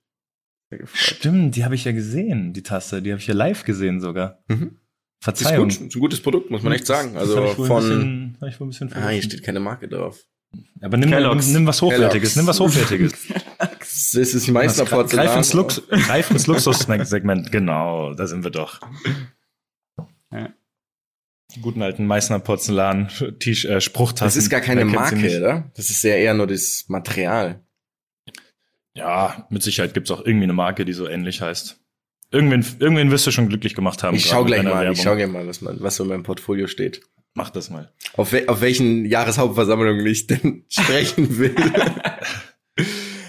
Sehr. Stimmt, die habe ich ja gesehen, die Tasse. Die habe ich ja live gesehen sogar. Mhm. Das ist Verzeihung. gut. Das ist ein gutes Produkt, muss man echt sagen. Das Also hab ich wohl ein von. bisschen, ich wohl ein bisschen Ah, hier steht keine Marke drauf. Aber nimm, Kellogg's. nimm was Hochwertiges, Kellogg's. nimm was Hochwertiges. (laughs) Das ist das Meißner Das Porzellan. Greif ins, Lux, (laughs) greif ins Luxus-Segment, genau, da sind wir doch. Ja. Guten alten Meißner Porzellan, Tisch, äh, Spruchtassen. Das ist gar keine Marke, oder? Das ist ja eher nur das Material. Ja, mit Sicherheit gibt's auch irgendwie eine Marke, die so ähnlich heißt. Irgendwen, irgendwen wirst du schon glücklich gemacht haben. Ich schau gleich mal, ich Werbung. schau gleich mal, was, man, was so in meinem Portfolio steht. Mach das mal. Auf, we auf welchen Jahreshauptversammlungen ich denn (laughs) sprechen will. (laughs)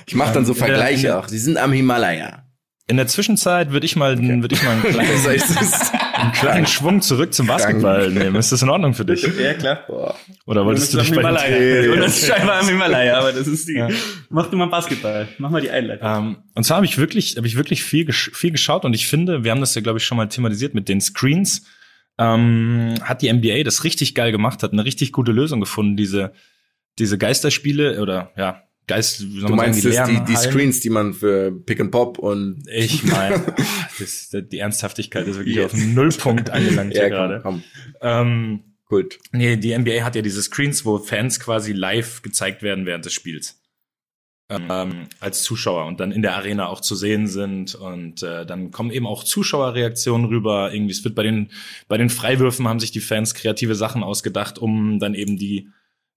ich mache dann so in Vergleiche auch. Sie sind am Himalaya. In der Zwischenzeit würde ich mal, würde ich mal ein Das (laughs) kleines, heißt, es ist- einen kleinen Schwung zurück zum Basketball nehmen. Ist das in Ordnung für dich? Ja, klar. Boah. Oder wolltest du dich bei Himalaya. den- Und das ist scheinbar am Himalaya, aber das ist die. Ja. Mach du mal Basketball. Mach mal die Einleitung. Ähm, und zwar habe ich wirklich, habe ich wirklich viel, gesch viel geschaut und ich finde, wir haben das ja, glaube ich, schon mal thematisiert mit den Screens. Ähm, hat die NBA das richtig geil gemacht, hat eine richtig gute Lösung gefunden, diese, diese Geisterspiele oder ja, Geist, Du meinst das, die, die. Screens, die man für Pick and Pop und Ich meine, (laughs) die Ernsthaftigkeit ist wirklich auf einen Nullpunkt angelangt hier ja, gerade. komm, komm. Ähm, Gut. Nee, die NBA hat ja diese Screens, wo Fans quasi live gezeigt werden während des Spiels. Ähm, als Zuschauer und dann in der Arena auch zu sehen sind und äh, dann kommen eben auch Zuschauerreaktionen rüber. Irgendwie, es wird bei den bei den Freiwürfen haben sich die Fans kreative Sachen ausgedacht, um dann eben die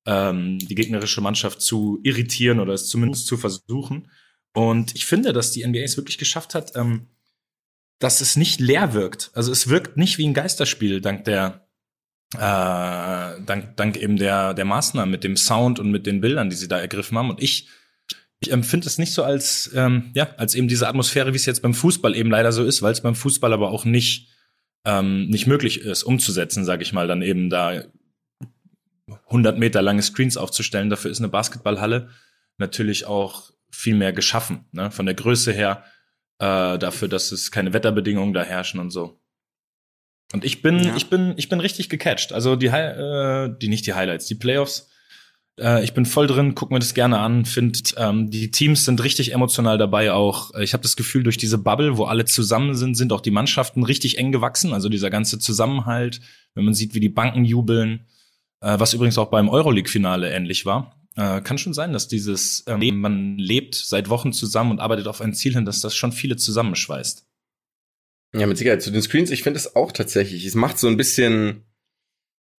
ähm, die gegnerische Mannschaft zu irritieren oder es zumindest zu versuchen. Und ich finde, dass die NBA es wirklich geschafft hat, ähm, dass es nicht leer wirkt. Also es wirkt nicht wie ein Geisterspiel dank der äh, dank, dank eben der, der Maßnahmen mit dem Sound und mit den Bildern, die sie da ergriffen haben. Und ich, ich empfinde es nicht so als, ähm, ja, als eben diese Atmosphäre, wie es jetzt beim Fußball eben leider so ist, weil es beim Fußball aber auch nicht, ähm, nicht möglich ist, umzusetzen, sage ich mal, dann eben da 100 Meter lange Screens aufzustellen. Dafür ist eine Basketballhalle natürlich auch viel mehr geschaffen, ne? von der Größe her, äh, dafür, dass es keine Wetterbedingungen da herrschen und so. Und ich bin, Ja. ich bin, ich bin richtig gecatcht. Also die, äh, die nicht die Highlights, die Playoffs. Äh, ich bin voll drin, guck mir das gerne an. Find, ähm, die Teams sind richtig emotional dabei auch. Äh, Ich habe das Gefühl, durch diese Bubble, wo alle zusammen sind, sind auch die Mannschaften richtig eng gewachsen. Also dieser ganze Zusammenhalt, wenn man sieht, wie die Banken jubeln, äh, was übrigens auch beim Euroleague-Finale ähnlich war. Äh, kann schon sein, dass dieses, ähm, man lebt seit Wochen zusammen und arbeitet auf ein Ziel hin, dass das schon viele zusammenschweißt. Ja, mit Sicherheit. Zu den Screens, ich finde es auch tatsächlich. Es macht so ein bisschen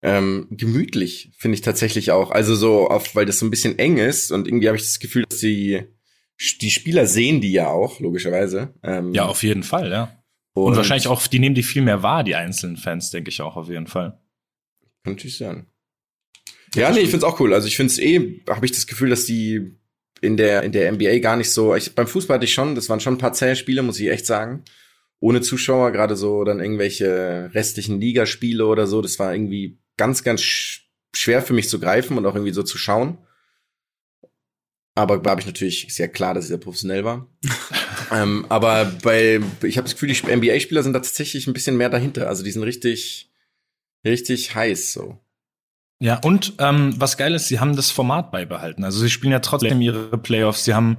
ähm, gemütlich, finde ich tatsächlich auch. Also so, auf, weil das so ein bisschen eng ist und irgendwie habe ich das Gefühl, dass die, die Spieler sehen die ja auch, logischerweise. Ähm, Ja, auf jeden Fall, ja. Und, wahrscheinlich auch, die nehmen die viel mehr wahr, die einzelnen Fans, denke ich auch auf jeden Fall. Kann natürlich sein. Ja, nee, ich find's auch cool. Also ich find's eh, habe ich das Gefühl, dass die in der in der NBA gar nicht so. Ich, beim Fußball hatte ich schon, das waren schon ein paar zähe Spiele, muss ich echt sagen. Ohne Zuschauer, gerade so dann irgendwelche restlichen Ligaspiele oder so. Das war irgendwie ganz, ganz sch schwer für mich zu greifen und auch irgendwie so zu schauen. Aber da habe ich natürlich sehr klar, dass ich sehr professionell war. (laughs) ähm, aber bei, ich habe das Gefühl, die NBA-Spieler sind da tatsächlich ein bisschen mehr dahinter. Also die sind richtig, richtig heiß so. Ja, und ähm, was geil ist, sie haben das Format beibehalten. Also sie spielen ja trotzdem ihre Playoffs. Sie haben,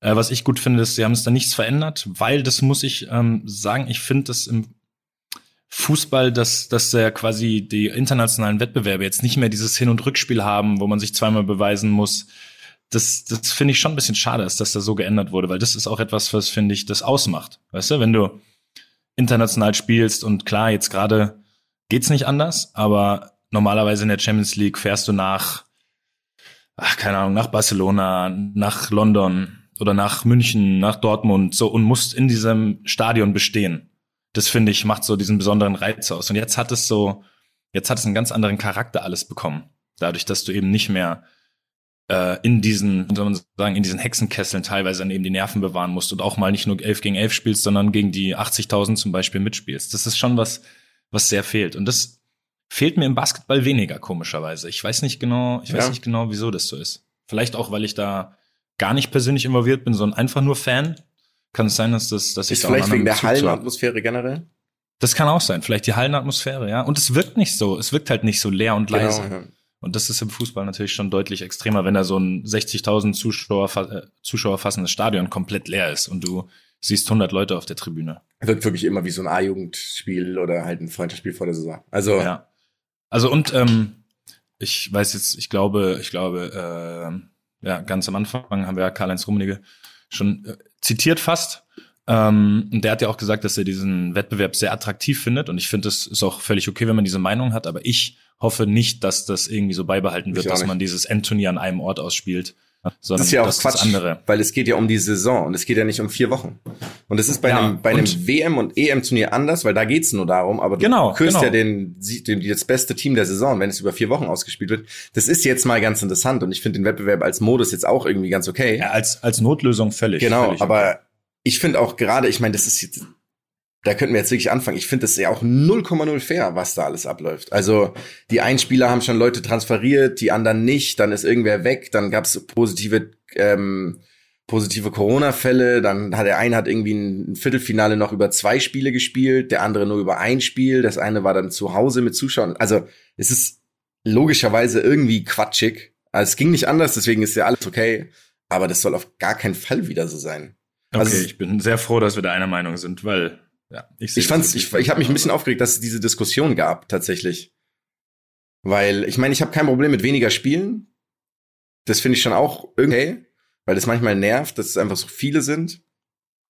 äh, was ich gut finde, ist, sie haben es da nichts verändert, weil das muss ich ähm, sagen, ich finde das im Fußball, dass, dass ja quasi die internationalen Wettbewerbe jetzt nicht mehr dieses Hin- und Rückspiel haben, wo man sich zweimal beweisen muss. Das, das finde ich schon ein bisschen schade, dass das da so geändert wurde, weil das ist auch etwas, was, finde ich, das ausmacht. Weißt du, wenn du international spielst und klar, jetzt gerade geht's nicht anders, aber normalerweise in der Champions League fährst du nach, ach, keine Ahnung, nach Barcelona, nach London oder nach München, nach Dortmund, so und musst in diesem Stadion bestehen. Das finde ich macht so diesen besonderen Reiz aus. Und jetzt hat es so, jetzt hat es einen ganz anderen Charakter alles bekommen. Dadurch, dass du eben nicht mehr äh, in diesen, wie soll man sagen, in diesen Hexenkesseln teilweise dann eben die Nerven bewahren musst und auch mal nicht nur 11 gegen 11 spielst, sondern gegen die 80.000 zum Beispiel mitspielst. Das ist schon was, was sehr fehlt. Und das fehlt mir im Basketball weniger, komischerweise. Ich weiß nicht genau, ich weiß Ja. nicht genau, wieso das so ist. Vielleicht auch, weil ich da gar nicht persönlich involviert bin, sondern einfach nur Fan. Kann es sein, dass das, dass ich Ist da vielleicht wegen der. Hallenatmosphäre generell? Das kann auch sein. Vielleicht die Hallenatmosphäre, ja. Und es wirkt nicht so. Es wirkt halt nicht so leer und leise. Genau, ja. Und das ist im Fußball natürlich schon deutlich extremer, wenn da so ein 60.000 Zuschauer, äh, Zuschauer fassendes Stadion komplett leer ist und du siehst 100 Leute auf der Tribüne. Wirkt wirklich immer wie so ein A-Jugendspiel oder halt ein Freundschaftsspiel vor der Saison. Also, Ja. Also und ähm, ich weiß jetzt, ich glaube, ich glaube, äh, ja, ganz am Anfang haben wir ja Karl-Heinz Rummenigge schon äh, zitiert fast. Ähm, und der hat ja auch gesagt, dass er diesen Wettbewerb sehr attraktiv findet. Und ich finde, es ist auch völlig okay, wenn man diese Meinung hat. Aber ich hoffe nicht, dass das irgendwie so beibehalten wird, dass man dieses Endturnier an einem Ort ausspielt. Sondern das ist ja auch dass Quatsch, das andere. weil es geht ja um die Saison und es geht ja nicht um vier Wochen. Und es ist bei Ja, einem, bei einem WM- und EM-Turnier anders, weil da geht's nur darum, aber du Genau, kürst genau. ja den, den, das beste Team der Saison, wenn es über vier Wochen ausgespielt wird. Das ist jetzt mal ganz interessant und ich finde den Wettbewerb als Modus jetzt auch irgendwie ganz okay. Ja, als, als Notlösung völlig. Genau, völlig aber ich finde auch gerade, ich meine, das ist jetzt, da könnten wir jetzt wirklich anfangen. Ich finde das ja auch 0,0 fair, was da alles abläuft. Also die einen Spieler haben schon Leute transferiert, die anderen nicht, dann ist irgendwer weg, dann gab es positive ähm, positive Corona-Fälle, dann hat der eine hat irgendwie ein Viertelfinale noch über zwei Spiele gespielt, der andere nur über ein Spiel, das eine war dann zu Hause mit Zuschauern. Also es ist logischerweise irgendwie quatschig. Also es ging nicht anders, deswegen ist ja alles okay, aber das soll auf gar keinen Fall wieder so sein. Okay, Also- ich bin sehr froh, dass wir da einer Meinung sind, weil ja, ich, sehe Ich das fand's, ich, ich habe mich ein bisschen aufgeregt, dass es diese Diskussion gab, tatsächlich. Weil, ich meine, ich habe kein Problem mit weniger Spielen. Das finde ich schon auch okay, weil das manchmal nervt, dass es einfach so viele sind.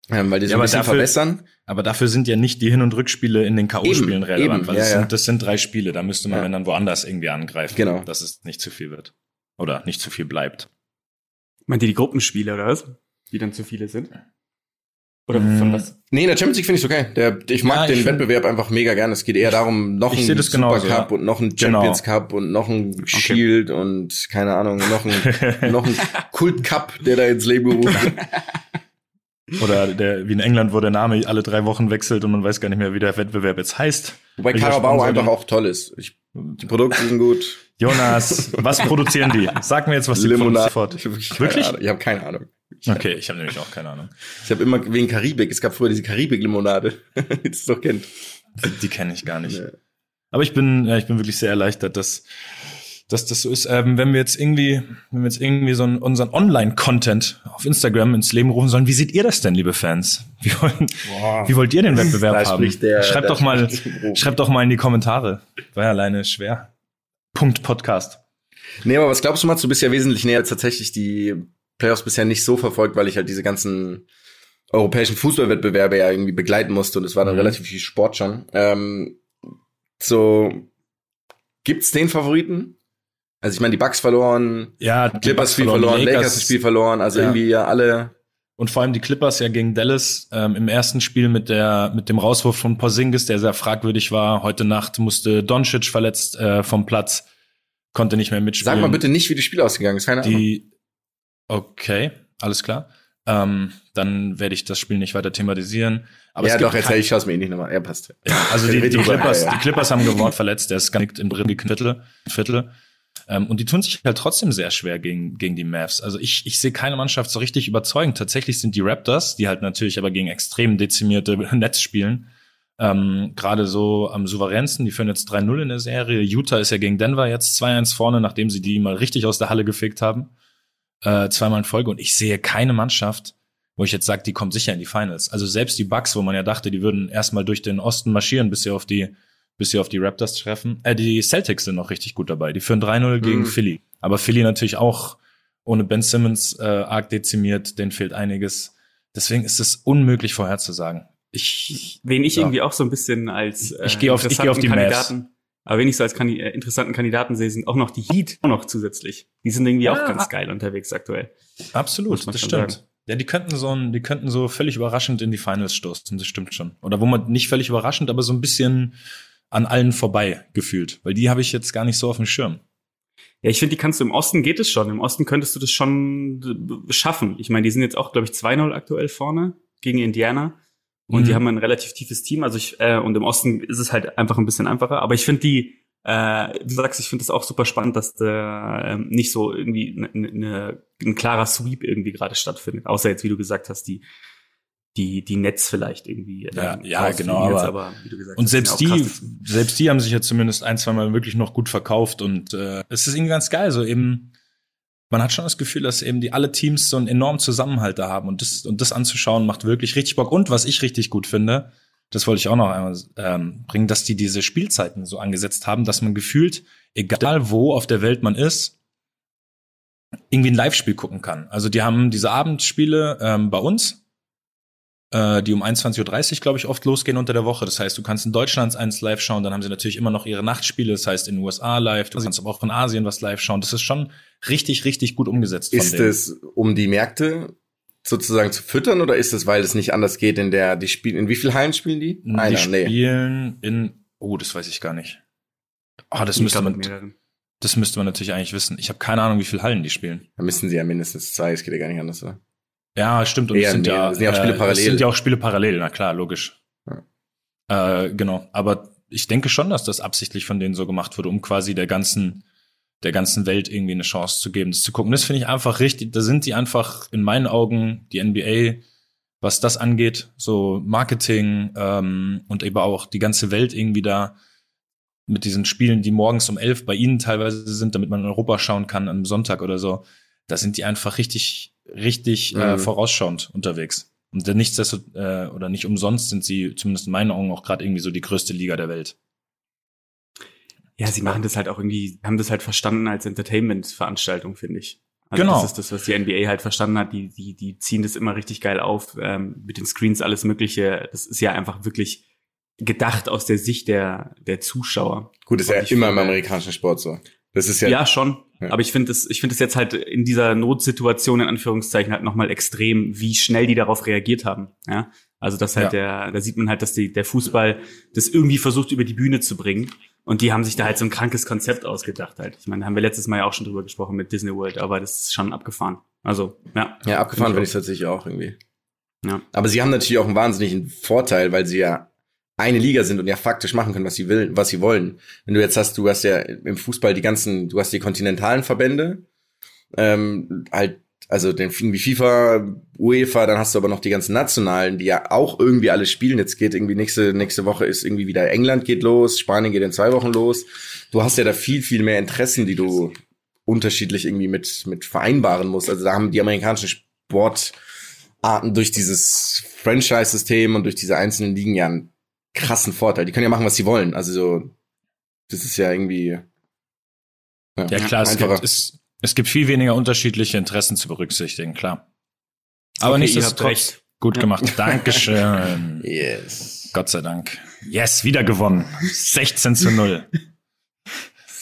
Ähm, weil die so Ja, ein aber bisschen dafür- verbessern. Aber dafür sind ja nicht die Hin- und Rückspiele in den K.O.-Spielen relevant, eben, weil ja, das. Sind, das sind drei Spiele. Da müsste man Ja. wenn dann woanders irgendwie angreifen, Genau. dass es nicht zu viel wird. Oder nicht zu viel bleibt. Meint ihr die Gruppenspiele oder was? Die dann zu viele sind? Oder Mm. von was? Nee, in der Champions League finde ich okay. Der, ich mag Ja, ich den find- Wettbewerb einfach mega gern. Es geht eher darum, noch Ich ein das genauso, Supercup ja. und noch ein Genau. Champions Cup und noch ein Shield und keine Ahnung, noch ein, (laughs) noch ein Kult Cup, der da ins Leben gerufen wird. (laughs) Oder der, wie in England, wo der Name alle drei Wochen wechselt und man weiß gar nicht mehr, wie der Wettbewerb jetzt heißt. Wobei Carabao einfach auch toll ist. Ich, die Produkte sind gut. Jonas, was produzieren die? Sag mir jetzt, was die Limonade. produzieren. Ich hab wirklich? Ahnung. Ich habe keine Ahnung. Okay, ich habe nämlich auch keine Ahnung. Ich habe immer wegen Karibik. Es gab früher diese Karibik-Limonade, (laughs) die es doch kennt. Die, die kenne ich gar nicht. Ja. Aber ich bin, ja, ich bin wirklich sehr erleichtert, dass, dass das so ist. Ähm, wenn wir jetzt irgendwie, wenn wir jetzt irgendwie so einen, unseren Online-Content auf Instagram ins Leben rufen sollen, wie seht ihr das denn, liebe Fans? Wie, wollen, wie wollt ihr den Wettbewerb haben? der- schreibt doch mal, schreibt doch mal in die Kommentare. War ja alleine schwer. Punkt Podcast. Nee, aber was glaubst du, Mats? Du bist ja wesentlich näher als tatsächlich die Playoffs bisher nicht so verfolgt, weil ich halt diese ganzen europäischen Fußballwettbewerbe ja irgendwie begleiten musste und es war dann Mhm. relativ viel Sport schon. Ähm, so, gibt's den Favoriten? Also ich meine, die Bucks verloren, Ja, die Clippers Spiel die verloren, Lakers das Spiel verloren, also Ja. irgendwie ja alle. Und vor allem die Clippers ja gegen Dallas ähm, im ersten Spiel mit der mit dem Rauswurf von Porzingis, der sehr fragwürdig war. Heute Nacht musste Doncic verletzt äh, vom Platz, konnte nicht mehr mitspielen. Sag mal bitte nicht, wie das Spiel ausgegangen ist, keine Ahnung. die. Okay, alles klar. Ähm, dann werde ich das Spiel nicht weiter thematisieren. Aber ja, doch, erzähl, ich schaue es mir eh nicht nochmal. Er passt. ja, also (laughs) die, die, Clippers, ja, ja. die Clippers haben gewonnen, verletzt, der ist genickt im dritten Viertel. Viertel. Ähm, und die tun sich halt trotzdem sehr schwer gegen, gegen die Mavs. Also ich, ich sehe keine Mannschaft so richtig überzeugend. Tatsächlich sind die Raptors, die halt natürlich aber gegen extrem dezimierte (laughs) Nets spielen, ähm, gerade so am souveränsten. Die führen jetzt 3-0 in der Serie. Utah ist ja gegen Denver jetzt 2-1 vorne, nachdem sie die mal richtig aus der Halle gefickt haben. Äh, zweimal in Folge. Und ich sehe keine Mannschaft, wo ich jetzt sage, die kommt sicher in die Finals. Also selbst die Bucks, wo man ja dachte, die würden erstmal durch den Osten marschieren, bis sie auf die, bis sie auf die Raptors treffen. Äh, die Celtics sind noch richtig gut dabei. Die führen 3-0 gegen Mhm. Philly. Aber Philly natürlich auch ohne Ben Simmons äh, arg dezimiert, denen fehlt einiges. Deswegen ist es unmöglich vorherzusagen. Ich, Wen ich Ja. irgendwie auch so ein bisschen als äh, Ich gehe auf- ich gehe auf die interessanten Mavs. Kandidaten, aber wen ich so als Kandi äh, interessanten Kandidaten sehe, sind auch noch die Heat auch noch zusätzlich. Die sind irgendwie Ja, auch ganz geil unterwegs aktuell. absolut, das stimmt. sagen. Ja, die könnten so ein, die könnten so völlig überraschend in die Finals stoßen, das stimmt schon. Oder wo man nicht völlig überraschend, aber so ein bisschen an allen vorbei gefühlt. Weil die habe ich jetzt gar nicht so auf dem Schirm. Ja, ich finde, die kannst du im Osten geht es schon. Im Osten könntest du das schon äh, schaffen. Ich meine, die sind jetzt auch, glaube ich, 2-0 aktuell vorne gegen Indiana. Und Mhm. die haben ein relativ tiefes Team. Also ich, äh, und im Osten ist es halt einfach ein bisschen einfacher. Aber ich finde die, äh, du sagst, ich finde das auch super spannend, dass da ähm, nicht so irgendwie ne, ne, ein klarer Sweep irgendwie gerade stattfindet. Außer jetzt, wie du gesagt hast, die die die Netz vielleicht irgendwie. ähm, Ja, ja, rausfliegen genau, jetzt, aber- wie du gesagt Und hast, selbst ja auch die, selbst die haben sich ja zumindest ein, zwei Mal wirklich noch gut verkauft und äh, es ist irgendwie ganz geil, so eben, man hat schon das Gefühl, dass eben die alle Teams so einen enormen Zusammenhalt da haben und das, und das anzuschauen macht wirklich richtig Bock. Und was ich richtig gut finde, das wollte ich auch noch einmal ähm, bringen, dass die diese Spielzeiten so angesetzt haben, dass man gefühlt, egal wo auf der Welt man ist, irgendwie ein Live-Spiel gucken kann. Also die haben diese Abendspiele ähm, bei uns, äh, die um 21.30 Uhr, glaube ich, oft losgehen unter der Woche. Das heißt, du kannst in Deutschland eins live schauen, dann haben sie natürlich immer noch ihre Nachtspiele, das heißt in den USA live, du kannst aber auch in Asien was live schauen. Das ist schon richtig, richtig gut umgesetzt. Ist denen. es, um die Märkte sozusagen zu füttern oder ist es, weil es nicht anders geht in der, die spielen, in wie viel Hallen spielen die? die Einer, nee. spielen in, oh, das weiß ich gar nicht. Oh, das Ich müsste man, mehreren. das müsste man natürlich eigentlich wissen. Ich habe keine Ahnung, wie viele Hallen die spielen. Da müssen sie ja mindestens zwei, es geht ja gar nicht anders, oder? Ja, stimmt. Und es sind ja, sind ja auch Spiele parallel. Es sind ja auch Spiele parallel, na klar, logisch. Ja. Äh, genau, aber ich denke schon, dass das absichtlich von denen so gemacht wurde, um quasi der ganzen der ganzen Welt irgendwie eine Chance zu geben, das zu gucken. Das finde ich einfach richtig. Da sind die einfach in meinen Augen die NBA, was das angeht, so Marketing ähm, und eben auch die ganze Welt irgendwie da mit diesen Spielen, die morgens um elf bei ihnen teilweise sind, damit man in Europa schauen kann am Sonntag oder so. Da sind die einfach richtig, richtig äh, Mhm. vorausschauend unterwegs. Und dann nichtsdestotrotz äh, oder nicht umsonst sind sie zumindest in meinen Augen auch gerade irgendwie so die größte Liga der Welt. Ja, sie machen das halt auch irgendwie, haben das halt verstanden als Entertainment-Veranstaltung, finde ich. Also Genau. Das ist das, was die NBA halt verstanden hat. Die, die, die ziehen das immer richtig geil auf, ähm, mit den Screens, alles Mögliche. Das ist ja einfach wirklich gedacht aus der Sicht der, der Zuschauer. Gut, ist ja immer im amerikanischen Sport so. Das ist Ja, ja, schon. Ja. Aber ich finde das, ich finde das jetzt halt in dieser Notsituation in Anführungszeichen halt nochmal extrem, wie schnell die darauf reagiert haben. Ja. Also das halt der, da sieht man halt, dass die, der Fußball das irgendwie versucht über die Bühne zu bringen. Und die haben sich da halt so ein krankes Konzept ausgedacht halt. Ich meine, haben wir letztes Mal ja auch schon drüber gesprochen mit Disney World, aber das ist schon abgefahren. Also, ja. ja abgefahren finde ich tatsächlich auch irgendwie. Ja. Aber sie haben natürlich auch einen wahnsinnigen Vorteil, weil sie ja eine Liga sind und ja faktisch machen können, was sie will, was sie wollen. Wenn du jetzt hast, du hast ja im Fußball die ganzen, du hast die kontinentalen Verbände, ähm, halt, also den wie FIFA, UEFA, dann hast du aber noch die ganzen nationalen, die ja auch irgendwie alle spielen. Jetzt geht irgendwie nächste nächste Woche ist irgendwie wieder England geht los, Spanien geht in zwei Wochen los. Du hast ja da viel viel mehr Interessen, die du unterschiedlich irgendwie mit mit vereinbaren musst. Also da haben die amerikanischen Sportarten durch dieses Franchise-System und durch diese einzelnen Ligen ja einen krassen Vorteil. Die können ja machen, was sie wollen. Also so, das ist ja irgendwie Ja klar, es gibt, es, es gibt viel weniger unterschiedliche Interessen zu berücksichtigen, klar. Aber Okay, nichtsdestotrotz ihr habt recht. gut gemacht. (laughs) Dankeschön. Yes. Gott sei Dank. Yes, wieder gewonnen. 16 zu 0.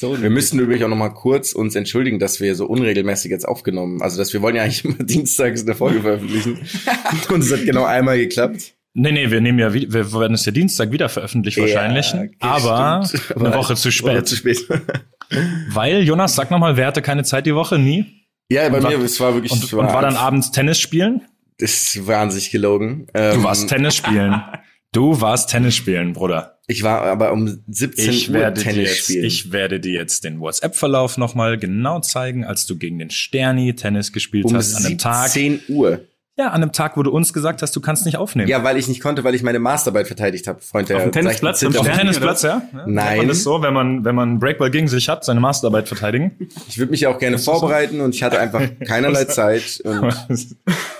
So, wir müssen übrigens auch noch mal kurz uns entschuldigen, dass wir so unregelmäßig jetzt aufgenommen. Also, dass wir wollen ja eigentlich immer (laughs) dienstags eine Folge veröffentlichen. (laughs) Und es hat genau einmal geklappt. Nee, nee, wir nehmen ja, wir werden es ja Dienstag wieder veröffentlichen wahrscheinlich. Ja, aber stimmt. eine (laughs) Woche zu Woche spät. zu spät. (laughs) Weil, Jonas, sag nochmal, wer hatte keine Zeit die Woche? Nie? ja, bei Und mir, war- es war wirklich, Und, es und war dann abends Tennis spielen? Das war an sich gelogen. Du Ähm, warst Tennis spielen. (laughs) Du warst Tennis spielen, Bruder. Ich war aber um 17 Ich Uhr Tennis jetzt, spielen. ich werde dir jetzt den WhatsApp-Verlauf nochmal genau zeigen, als du gegen den Sterni Tennis gespielt um hast, an einem Tag. 17 Uhr. Ja, an einem Tag, wo du uns gesagt hast, du kannst nicht aufnehmen. Ja, weil ich nicht konnte, weil ich meine Masterarbeit verteidigt habe, Freund. Auf dem Tennisplatz, am Auf dem Sterni, Tennisplatz, ja? ja? Nein. Man das so, wenn man, wenn man einen Breakball gegen sich hat, seine Masterarbeit verteidigen? Ich würde mich ja auch gerne vorbereiten und ich hatte einfach (laughs) keinerlei Zeit. Und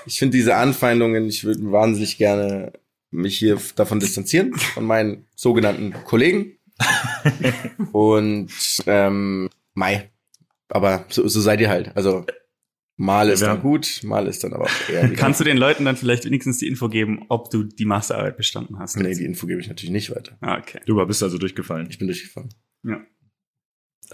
ich finde diese Anfeindungen, ich würde wahnsinnig gerne mich hier davon distanzieren, von meinen sogenannten Kollegen. (laughs) und ähm, Mai. Aber so, so seid ihr halt. Also mal ist Ja. dann gut, mal ist dann aber auch eher. (laughs) Kannst du den Leuten dann vielleicht wenigstens die Info geben, ob du die Masterarbeit bestanden hast? Nee, die Info gebe ich natürlich nicht weiter. Ah, okay. Du bist also durchgefallen. Ich bin durchgefallen. Ja.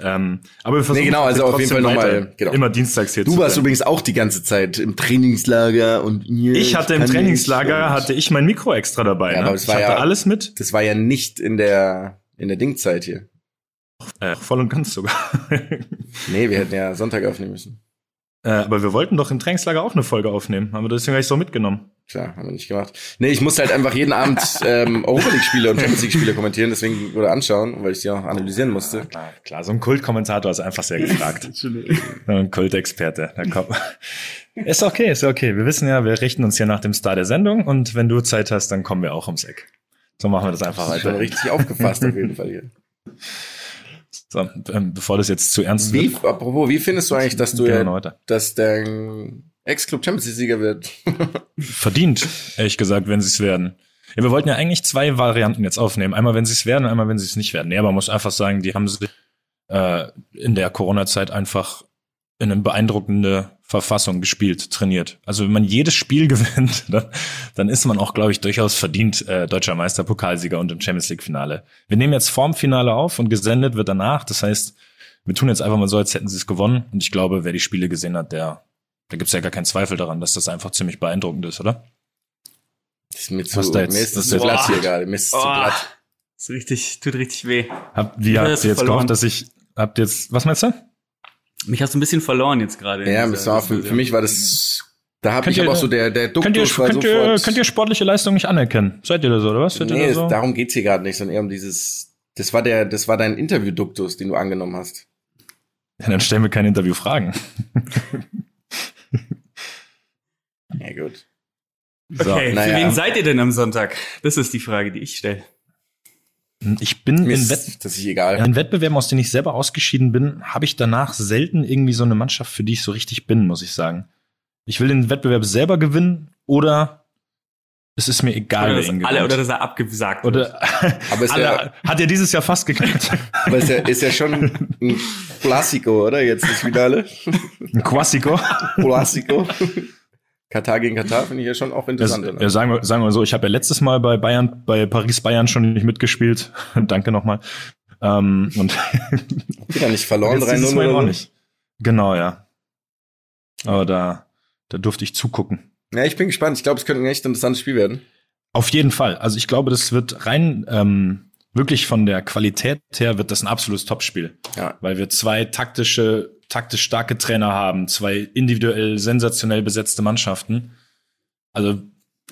Ähm, aber wir versuchen Nee, genau, also auf jeden Fall nochmal, genau. immer dienstags hier Du zu warst sein. übrigens auch die ganze Zeit im Trainingslager und Ich hatte im Trainingslager, hatte ich mein Mikro extra dabei. Ja, ne? aber es ich war hatte ja- alles mit. Das war ja nicht in der in der Dingzeit hier. Äh, voll und ganz sogar. (laughs) Nee, wir hätten ja Sonntag aufnehmen müssen. Äh, aber wir wollten doch im Trainingslager auch eine Folge aufnehmen. Haben wir deswegen gleich so mitgenommen. Klar, haben wir nicht gemacht. Nee, ich musste halt einfach jeden Abend (laughs) ähm, Europa League Spiele und Champions League Spiele kommentieren, deswegen oder anschauen, weil ich sie auch analysieren musste. Klar, klar, so ein Kultkommentator ist einfach sehr gefragt. (laughs) ein Kultexperte. Da kommt. Ist okay, ist okay. Wir wissen ja, wir richten uns hier nach dem Star der Sendung und wenn du Zeit hast, dann kommen wir auch ums Eck. So machen wir das einfach Das ist schon weiter. richtig aufgefasst auf jeden Fall hier. (laughs) So, ähm, bevor das jetzt zu ernst Wie, wird. apropos, wie findest du eigentlich, dass du ja, dass dein Ex-Club Champions Sieger wird? (laughs) verdient, ehrlich gesagt, wenn sie es werden. Ja, wir wollten ja eigentlich zwei Varianten jetzt aufnehmen. Einmal, wenn sie es werden, einmal, wenn sie es nicht werden. Aber man muss einfach sagen, die haben sie äh, in der Corona-Zeit einfach in eine beeindruckende Verfassung gespielt, trainiert. Also wenn man jedes Spiel (laughs) gewinnt, dann, dann ist man auch, glaube ich, durchaus verdient äh, deutscher Meister, Pokalsieger und im Champions League-Finale. Wir nehmen jetzt vorm Finale auf und gesendet wird danach. Das heißt, wir tun jetzt einfach mal so, als hätten sie es gewonnen. Und ich glaube, wer die Spiele gesehen hat, der, da gibt es ja gar keinen Zweifel daran, dass das einfach ziemlich beeindruckend ist, oder? Das ist mir zu, Was da jetzt- mir ist das das zu ist glatt jetzt- hier gerade. Mir ist es zu Oh. glatt. ist richtig, tut richtig weh. Habt, wie habt ihr jetzt gehofft, dass ich, habt ihr jetzt, was meinst du? Mich hast du ein bisschen verloren jetzt gerade. Ja, dieser war für, für mich war das Da habe Könnt ich ihr- aber auch so der, der Könnt ihr, Duktus war könnt, ihr, sofort. könnt ihr sportliche Leistung nicht anerkennen? Seid ihr da so, oder was? Seid ihr nee, da so? darum geht's hier gerade nicht, sondern eher um dieses, das war der, das war dein Interview-Duktus, den du angenommen hast. Ja, dann stellen wir keine Interviewfragen. (laughs) Ja, gut. So. Okay, naja. für wen seid ihr denn am Sonntag? Das ist die Frage, die ich stelle. Ich bin Mir in, Wett das ist egal. in Wettbewerben, aus denen ich selber ausgeschieden bin, habe ich danach selten irgendwie so eine Mannschaft, für die ich so richtig bin, muss ich sagen. Ich will den Wettbewerb selber gewinnen oder es ist mir egal, Oder wer dass, ihn alle, gewinnt. oder dass er abgesagt wird. Oder Aber ist (laughs) ja, hat ja dieses Jahr fast geklappt. aber ist ja, ist ja schon ein (laughs) Klassiko, oder? Jetzt das Finale. Ein Quasico. Klassiko. Katar gegen Katar finde ich ja schon auch Das, interessant. ja, sagen, wir, sagen wir so, ich habe ja letztes Mal bei Bayern, bei Paris Bayern schon nicht mitgespielt. (laughs) Danke nochmal. Ähm, und (laughs) Wieder nicht verloren, jetzt dieses 3-0 Mal oder auch nicht. Genau, ja. Aber da, da durfte ich zugucken. Ja, ich bin gespannt. Ich glaube, es könnte ein echt interessantes Spiel werden. Auf jeden Fall. Also ich glaube, das wird rein ähm, wirklich von der Qualität her wird das ein absolutes Topspiel, Ja. weil wir zwei taktische, taktisch starke Trainer haben, zwei individuell sensationell besetzte Mannschaften. Also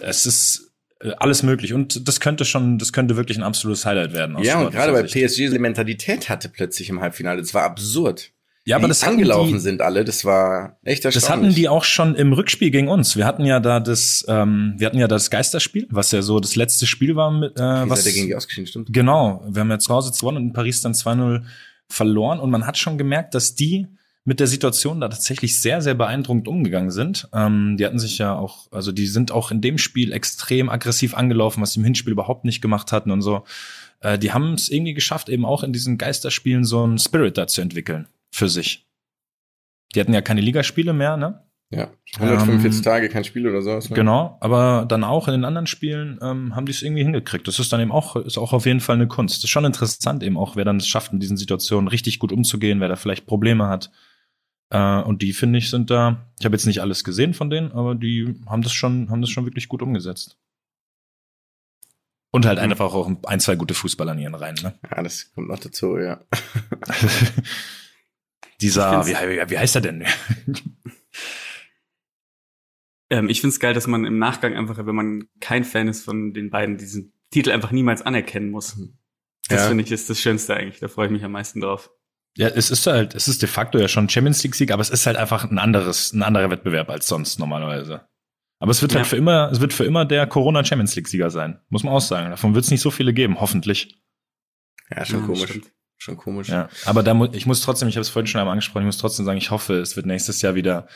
es ist äh, alles möglich und das könnte schon, das könnte wirklich ein absolutes Highlight werden. Ja, und gerade weil. PSG diese Mentalität hatte plötzlich im Halbfinale. Das war absurd. Ja, aber das angelaufen die, sind alle. Das war echt erstaunlich. Das hatten die auch schon im Rückspiel gegen uns. Wir hatten ja da das, ähm, wir hatten ja das Geisterspiel, was ja so das letzte Spiel war mit, äh, was gegen die ausgeschieden, stimmt? Genau, wir haben ja zu Hause gewonnen und in Paris dann 2-0 verloren und man hat schon gemerkt, dass die mit der Situation da tatsächlich sehr, sehr beeindruckend umgegangen sind. Ähm, die hatten sich ja auch, also die sind auch in dem Spiel extrem aggressiv angelaufen, was sie im Hinspiel überhaupt nicht gemacht hatten und so. Äh, die haben es irgendwie geschafft, eben auch in diesen Geisterspielen so einen Spirit da zu entwickeln für sich. Die hatten ja keine Ligaspiele mehr, ne? Ja. 145 Ähm, Tage, kein Spiel oder sowas. Ne? Genau, aber dann auch in den anderen Spielen ähm, haben die es irgendwie hingekriegt. Das ist dann eben auch, ist auch auf jeden Fall eine Kunst. Das ist schon interessant eben auch, wer dann es schafft, in diesen Situationen richtig gut umzugehen, wer da vielleicht Probleme hat. Äh, und die, finde ich, sind da, ich habe jetzt nicht alles gesehen von denen, aber die haben das schon, haben das schon wirklich gut umgesetzt. Und halt Mhm. einfach auch ein, zwei gute Fußballer in ihren Reihen, ne? Ja, das kommt noch dazu, ja. (laughs) Dieser, Ich wie, wie heißt er denn? (laughs) Ähm, ich find's geil, dass man im Nachgang einfach, wenn man kein Fan ist von den beiden, diesen Titel einfach niemals anerkennen muss. Das Ja. finde ich ist das Schönste eigentlich. Da freue ich mich am meisten drauf. Ja, es ist halt, es ist de facto ja schon Champions League Sieg, aber es ist halt einfach ein anderes, ein anderer Wettbewerb als sonst normalerweise. Aber es wird halt Ja. für immer, es wird für immer der Corona Champions League Sieger sein. Muss man auch sagen. Davon wird es nicht so viele geben, hoffentlich. Ja, schon Ja, komisch. stimmt. Schon komisch. Ja. Aber da mu ich muss trotzdem, ich habe es vorhin schon einmal angesprochen, ich muss trotzdem sagen, ich hoffe, es wird nächstes Jahr wieder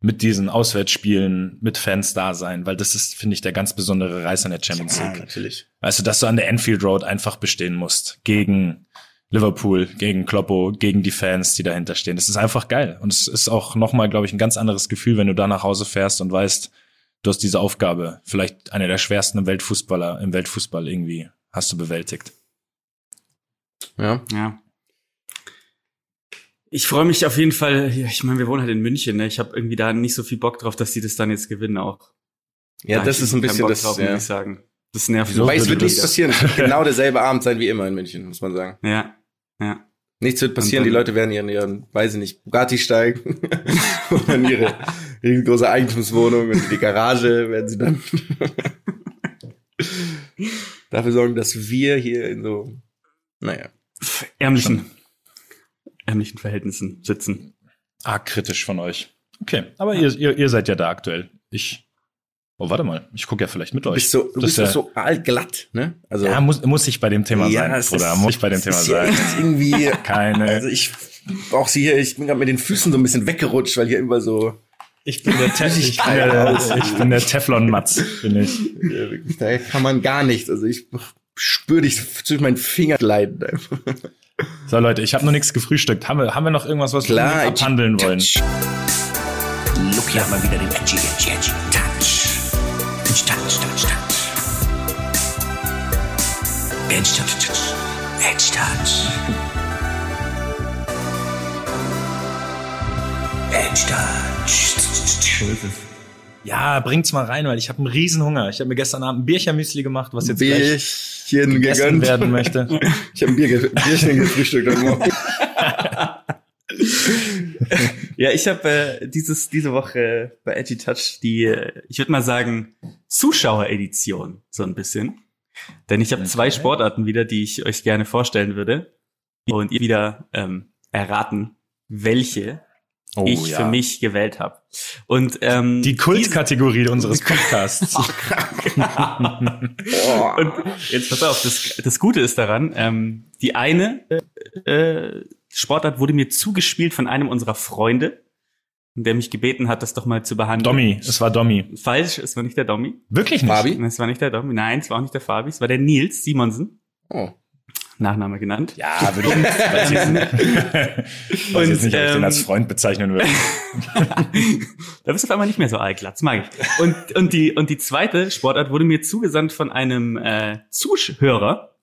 mit diesen Auswärtsspielen mit Fans da sein, weil das ist, finde ich, der ganz besondere Reiz an der Champions Ja, League. natürlich. Weißt du, dass du an der Enfield Road einfach bestehen musst. Gegen Liverpool, gegen Kloppo, gegen die Fans, die dahinter stehen. Das ist einfach geil. Und es ist auch nochmal, glaube ich, ein ganz anderes Gefühl, wenn du da nach Hause fährst und weißt, du hast diese Aufgabe, vielleicht eine der schwersten im Weltfußballer, im Weltfußball irgendwie, hast du bewältigt. Ja. Ja. Ich freue mich auf jeden Fall. Ich meine, wir wohnen halt in München. Ne? Ich habe irgendwie da nicht so viel Bock drauf, dass die das dann jetzt gewinnen auch. Ja, Da das ist ein bisschen Bock das, drauf, ja. ich sagen. Das nervt mich. Weil es wird nichts passieren. (laughs) Genau derselbe Abend sein wie immer in München, muss man sagen. Ja, ja. Nichts wird passieren. Und Die dann- Leute werden ihren, ihren, weiß ich nicht, Bugatti steigen (laughs) und dann ihre riesengroße Eigentumswohnung und in die Garage werden sie dann (laughs) dafür sorgen, dass wir hier in so, naja. Ärmlichen, ärmlichen Verhältnissen sitzen. Arg kritisch von euch. Okay, aber ihr, ihr, ihr seid ja da aktuell. Ich, oh, warte mal, ich gucke ja vielleicht mit Du euch. bist so, du Das bist ja- so altglatt, ne? Also, ja, muss, muss ich bei dem Thema sein, es Bruder, ist- muss ich bei dem Thema sein. irgendwie, (laughs) Keine, also ich brauch sie hier, ich bin gerade mit den Füßen so ein bisschen weggerutscht, weil hier immer so, Ich bin der, Te ich bin der, ich bin der Teflon-Matz, bin ich. ja, da kann man gar nichts. Also ich spüre dich zwischen meinen Fingern gleiten. So, Leute, ich habe noch nichts gefrühstückt. Haben wir, haben wir noch irgendwas, was wir Klar, unbedingt abhandeln wollen? Look hier mal wieder den edgy, edgy, edgy Touch. Touch, touch, touch, touch. Edge, touch, touch. Edge, touch. Edge, touch. Ja, bringt's mal rein, weil ich habe einen Riesenhunger. Ich habe mir gestern Abend ein Bierchen-Müsli gemacht, was jetzt gleich Bierchen gegönnt. werden möchte. (laughs) Ich habe ein Bier, Bierchen gefrühstückt heute Morgen. ja, ich habe äh, dieses diese Woche bei Edgy Touch die, äh, ich würde mal sagen, Zuschaueredition so ein bisschen. Denn ich habe zwei Sportarten wieder, die ich euch gerne vorstellen würde. Und ihr wieder ähm, erraten, welche Oh, ich ja. für mich gewählt habe. Und ähm, Die Kultkategorie unseres Podcasts. (laughs) Oh. Und jetzt pass auf, das, das Gute ist daran, ähm, die eine äh, Sportart wurde mir zugespielt von einem unserer Freunde, der mich gebeten hat, das doch mal zu behandeln. Dommy, es war Dommy. Falsch, es war nicht der Dommy. Wirklich nicht? Fabi? Es war nicht der Dommy. Nein, es war auch nicht der Fabi. Es war der Nils Simonsen. Oh. Nachname genannt. Ja, würde ich jetzt, (laughs) nicht, Und, jetzt nicht, ob ich den ähm, als Freund bezeichnen würde. (laughs) da bist du auf einmal nicht mehr so allglatt, das mag ich. Und, und, die, und die zweite Sportart wurde mir zugesandt von einem äh, Zuhörer,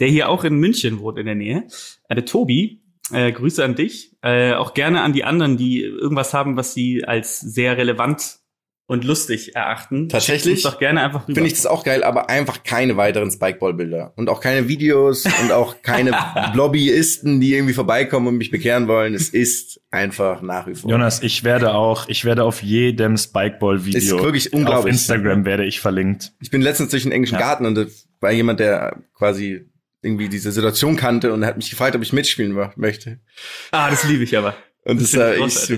der hier auch in München wohnt in der Nähe. Äh, der Tobi, äh, Grüße an dich. Äh, auch gerne an die anderen, die irgendwas haben, was sie als sehr relevant und lustig erachten. Tatsächlich? Doch gerne einfach. Finde ich das auch geil, aber einfach keine weiteren Spikeball-Bilder. Und auch keine Videos und auch keine (laughs) Lobbyisten, die irgendwie vorbeikommen und mich bekehren wollen. Es ist einfach nach wie vor. Jonas, ich werde auch, ich werde auf jedem Spikeball-Video Ist wirklich auf unglaublich. Instagram werde ich verlinkt. Ich bin letztens durch den englischen Ja. Garten und da war jemand, der quasi irgendwie diese Situation kannte und hat mich gefragt, ob ich mitspielen mö- möchte. ah, das liebe ich aber. Und Das das, war ich so,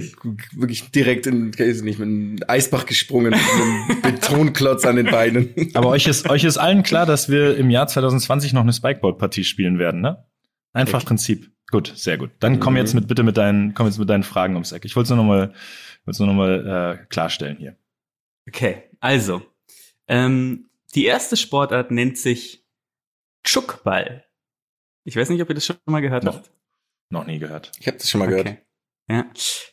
wirklich direkt in, weiß ich nicht, mit einem Eisbach gesprungen, mit einem (laughs) Betonklotz an den Beinen. Aber euch ist, euch ist allen klar, dass wir im Jahr 2020 noch eine Spikeball-Partie spielen werden, ne? Einfach Prinzip. Gut, sehr gut. Dann komm Mhm. jetzt mit bitte mit deinen, komm jetzt mit deinen Fragen ums Eck. Ich wollte es nur noch mal, wollte es nur noch mal äh, klarstellen hier. Okay, also. Ähm, die erste Sportart nennt sich Chuckball. Ich weiß nicht, ob ihr das schon mal gehört Noch. habt. Noch nie gehört. Ich habe das schon mal gehört. Ja.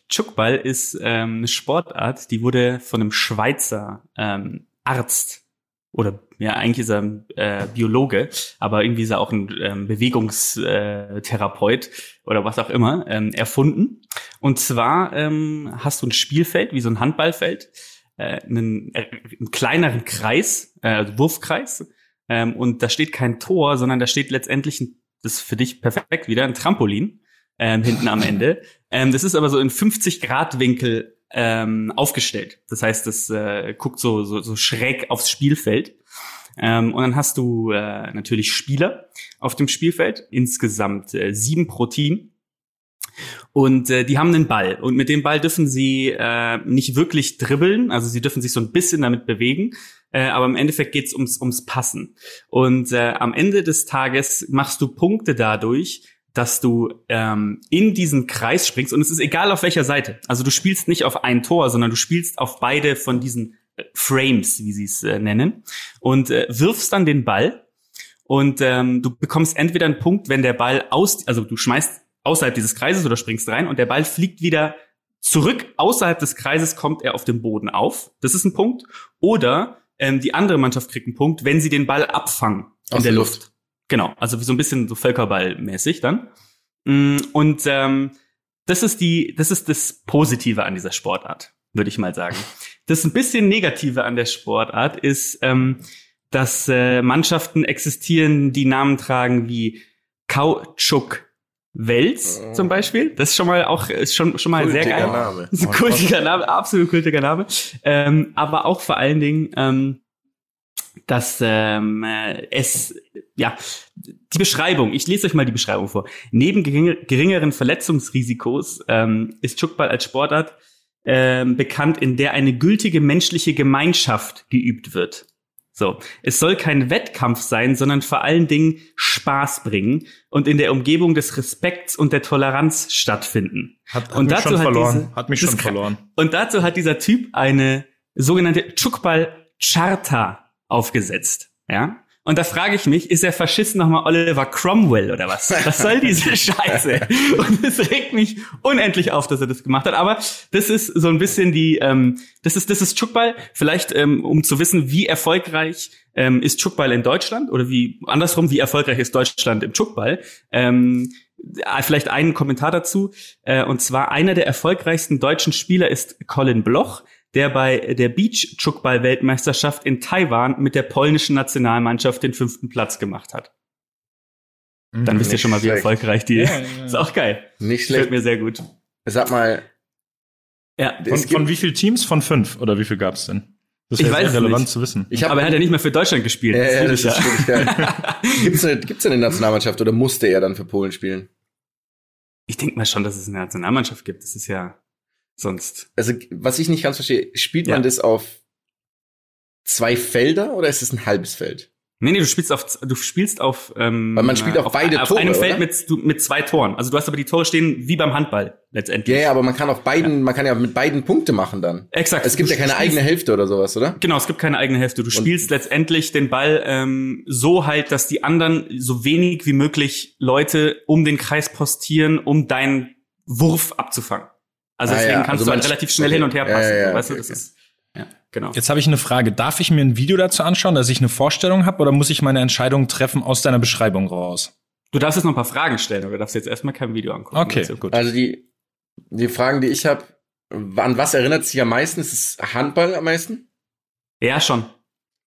Chuckball ist ähm, eine Sportart, die wurde von einem Schweizer ähm, Arzt oder ja, eigentlich ist er äh, Biologe, aber irgendwie ist er auch ein ähm, Bewegungstherapeut äh, oder was auch immer ähm, erfunden. Und zwar ähm, hast du ein Spielfeld, wie so ein Handballfeld, äh, einen, äh, einen kleineren Kreis, äh, also Wurfkreis, ähm, und da steht kein Tor, sondern da steht letztendlich, ein, das ist für dich perfekt wieder, ein Trampolin ähm, hinten am Ende. Ähm, das ist aber so in 50 Grad Winkel ähm, aufgestellt. Das heißt, das äh, guckt so, so, so schräg aufs Spielfeld. Ähm, und dann hast du äh, natürlich Spieler auf dem Spielfeld, insgesamt äh, sieben pro Team. Und äh, die haben einen Ball. Und mit dem Ball dürfen sie äh, nicht wirklich dribbeln, also sie dürfen sich so ein bisschen damit bewegen. Äh, aber im Endeffekt geht's ums, ums Passen. Und äh, am Ende des Tages machst du Punkte dadurch, dass du ähm, in diesen Kreis springst und es ist egal auf welcher Seite. Also du spielst nicht auf ein Tor, sondern du spielst auf beide von diesen äh, Frames, wie sie es äh, nennen, und äh, wirfst dann den Ball und ähm, du bekommst entweder einen Punkt, wenn der Ball aus, also du schmeißt außerhalb dieses Kreises oder springst rein und der Ball fliegt wieder zurück außerhalb des Kreises, kommt er auf dem Boden auf. Das ist ein Punkt. Oder ähm, die andere Mannschaft kriegt einen Punkt, wenn sie den Ball abfangen in Aus der Luft. Luft. Genau, also so ein bisschen so Völkerballmäßig dann. Mm, Und ähm, das ist die, das ist das Positive an dieser Sportart, würde ich mal sagen. Das ein bisschen Negative an der Sportart ist, ähm, dass äh, Mannschaften existieren, die Namen tragen wie Kautschuk Wels Oh. zum Beispiel. Das ist schon mal auch ist schon schon mal sehr Kultiger geil. Name. Das ist ein kultiger Name, absolut kultiger Name. Ähm, aber auch vor allen Dingen, ähm, dass ähm, äh, es, ja, die Beschreibung, ich lese euch mal die Beschreibung vor. Neben geringer, geringeren Verletzungsrisikos ähm, ist Chuckball als Sportart ähm, bekannt, in der eine gültige menschliche Gemeinschaft geübt wird. So, es soll kein Wettkampf sein, sondern vor allen Dingen Spaß bringen und in der Umgebung des Respekts und der Toleranz stattfinden. Hat, hat Und mich dazu schon hat verloren. diese- hat mich schon verloren. Und dazu hat dieser Typ eine sogenannte Chukbal Charta aufgesetzt. Ja? Und da frage ich mich, ist der Faschist nochmal Oliver Cromwell oder was? Was soll diese (laughs) Scheiße? Und es regt mich unendlich auf, dass er das gemacht hat. Aber das ist so ein bisschen die, ähm, das ist, das ist Chukball. Vielleicht, ähm, um zu wissen, wie erfolgreich ähm, ist Chukball in Deutschland oder wie, andersrum, wie erfolgreich ist Deutschland im Chukball. Ähm, äh, vielleicht einen Kommentar dazu. Äh, und zwar einer der erfolgreichsten deutschen Spieler ist Colin Bloch, der bei der Beach-Chukball-Weltmeisterschaft in Taiwan mit der polnischen Nationalmannschaft den fünften Platz gemacht hat. Dann wisst ihr schon mal, wie schlecht. erfolgreich die Ja, ja, ja. ist. auch geil. Nicht Gefällt schlecht. mir sehr gut. Sag mal, Ja. Es Von, von wie viel Teams? Von fünf? Oder wie viel gab's denn? Das Ich wäre weiß relevant nicht. zu wissen. ich habe Aber er hat ja nicht mehr für Deutschland gespielt. ja, ja, das ist ich wirklich geil. gibt's, eine, gibt's eine Nationalmannschaft oder musste er dann für Polen spielen? Ich denke mal schon, dass es eine Nationalmannschaft gibt. Das ist ja sonst. Also, was ich nicht ganz verstehe, spielt man Ja. das auf zwei Felder oder ist es ein halbes Feld? Nee, nee, du spielst auf, du spielst auf, ähm, Weil man spielt auf beide auf Tore, einem Feld oder? mit, mit zwei Toren. Also du hast aber die Tore stehen wie beim Handball letztendlich. Ja, ja, aber man kann auf beiden, man kann ja mit beiden Punkte machen dann. Exakt. Es gibt Du ja keine eigene Hälfte oder sowas, oder? Genau, es gibt keine eigene Hälfte. Du spielst letztendlich den Ball ähm, so halt, dass die anderen so wenig wie möglich Leute um den Kreis postieren, um deinen Wurf abzufangen. Also Ah, deswegen ja. kannst Also du halt relativ schnell okay. hin und her passen. ja, ja, weißt du, okay, das okay. ist ja genau. Jetzt habe ich eine Frage. Darf ich mir ein Video dazu anschauen, dass ich eine Vorstellung habe, oder muss ich meine Entscheidung treffen aus deiner Beschreibung raus? Du darfst jetzt noch ein paar Fragen stellen, aber du darfst jetzt erstmal kein Video angucken. Okay, dazu. gut. Also die, die Fragen, die ich habe, an was erinnert sich am meisten? Ist es Handball am meisten? Ja, schon.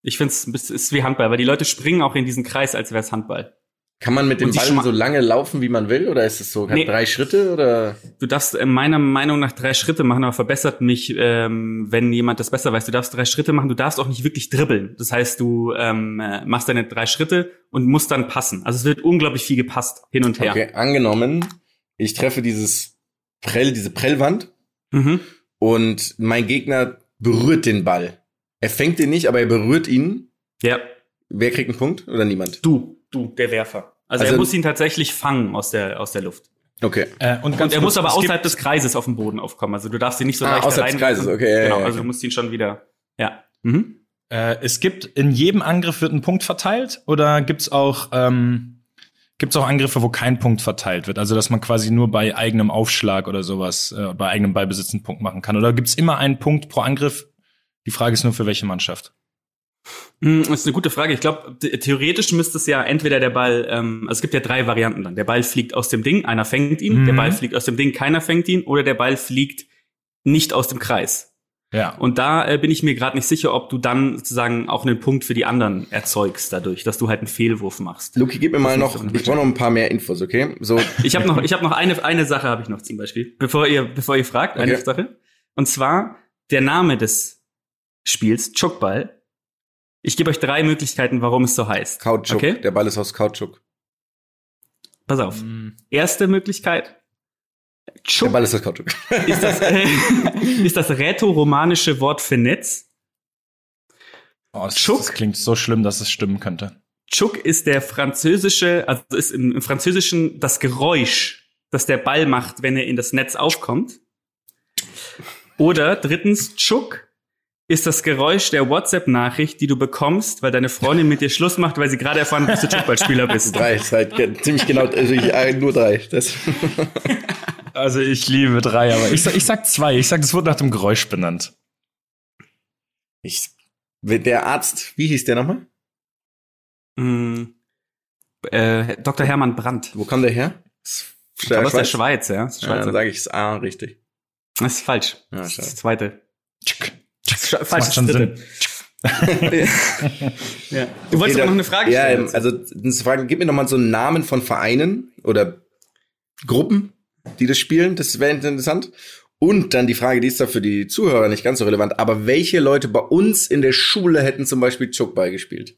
Ich finde es ist wie Handball, weil die Leute springen auch in diesen Kreis, als wäre es Handball. Kann man mit dem Ball so lange laufen, wie man will? Oder ist es so Nee. drei Schritte? Oder? Du darfst äh, meiner Meinung nach drei Schritte machen, aber verbessert mich, ähm, wenn jemand das besser weiß. Du darfst drei Schritte machen, du darfst auch nicht wirklich dribbeln. Das heißt, du ähm, äh, machst deine drei Schritte und musst dann passen. Also es wird unglaublich viel gepasst, hin und her. Okay, angenommen, ich treffe dieses Prell, diese Prellwand Mhm. und mein Gegner berührt den Ball. Er fängt ihn nicht, aber er berührt ihn. Ja, Wer kriegt einen Punkt oder niemand? du, du, der Werfer. Also, Also- er muss ihn tatsächlich fangen aus der, aus der Luft. Okay. Äh, und Und er kurz, muss aber außerhalb des Kreises auf dem Boden aufkommen. Also du darfst ihn nicht so Ah, leicht außerhalb des Kreises, okay, ja, genau, ja, also okay. du musst ihn schon wieder, ja. Mhm. Äh, es gibt in jedem Angriff wird ein Punkt verteilt oder gibt's auch ähm, gibt's auch Angriffe, wo kein Punkt verteilt wird? Also dass man quasi nur bei eigenem Aufschlag oder sowas, äh, bei eigenem Ballbesitz einen Punkt machen kann. Oder gibt's immer einen Punkt pro Angriff? Die Frage ist nur für welche Mannschaft. Hm, Das ist eine gute Frage. Ich glaube, theoretisch müsste es ja entweder der Ball, ähm, also es gibt ja drei Varianten dann. Der Ball fliegt aus dem Ding, einer fängt ihn, Mhm. der Ball fliegt aus dem Ding, keiner fängt ihn, oder der Ball fliegt nicht aus dem Kreis. Ja. Und da äh, bin ich mir gerade nicht sicher, ob du dann sozusagen auch einen Punkt für die anderen erzeugst dadurch, dass du halt einen Fehlwurf machst. Luki, gib mir mal noch, ich brauche noch ein paar mehr Infos, okay? So, Ich habe noch, ich habe noch eine, eine Sache habe ich noch zum Beispiel, bevor ihr, bevor ihr fragt, eine Okay. Sache. Und zwar der Name des Spiels, Chukball. Ich gebe euch drei Möglichkeiten, warum es so heißt. Kautschuk. Okay? Der Ball ist aus Kautschuk. Pass auf. Mhm. Erste Möglichkeit. Der Chuk Ball ist aus Kautschuk. (laughs) ist das, äh, (laughs) ist das rätoromanische Wort für Netz. Oh, das, Schuck. das klingt so schlimm, dass es stimmen könnte. Chuk ist der französische, also ist im, im Französischen das Geräusch, das der Ball macht, wenn er in das Netz aufkommt. Oder drittens, Chuk ist das Geräusch der WhatsApp-Nachricht, die du bekommst, weil deine Freundin mit dir Schluss macht, weil sie gerade erfahren hat, dass du Chukballspieler bist. drei, ist halt ziemlich genau, also ich, äh, nur drei. Das, (laughs) Also ich liebe drei, aber ich sag, ich sag zwei. Ich sag, das wurde nach dem Geräusch benannt. ich, der Arzt, wie hieß der nochmal? Mm, äh, Dr. Hermann Brandt. Wo kam der her? Ich glaube, aus der Schweiz, ja. Das ist, Ja, dann sage ich es A, richtig. das ist falsch. Ja, das ist das zweite. Tschick. Falsch, macht das schon dritte. (laughs) ja. Du wolltest Okay, aber noch dann- eine Frage Ja, stellen. ähm, also das Fragen, gib mir noch mal so einen Namen von Vereinen oder Gruppen, die das spielen. Das wäre interessant. Und dann die Frage, die ist da für die Zuhörer nicht ganz so relevant, aber welche Leute bei uns in der Schule hätten zum Beispiel Chokball gespielt?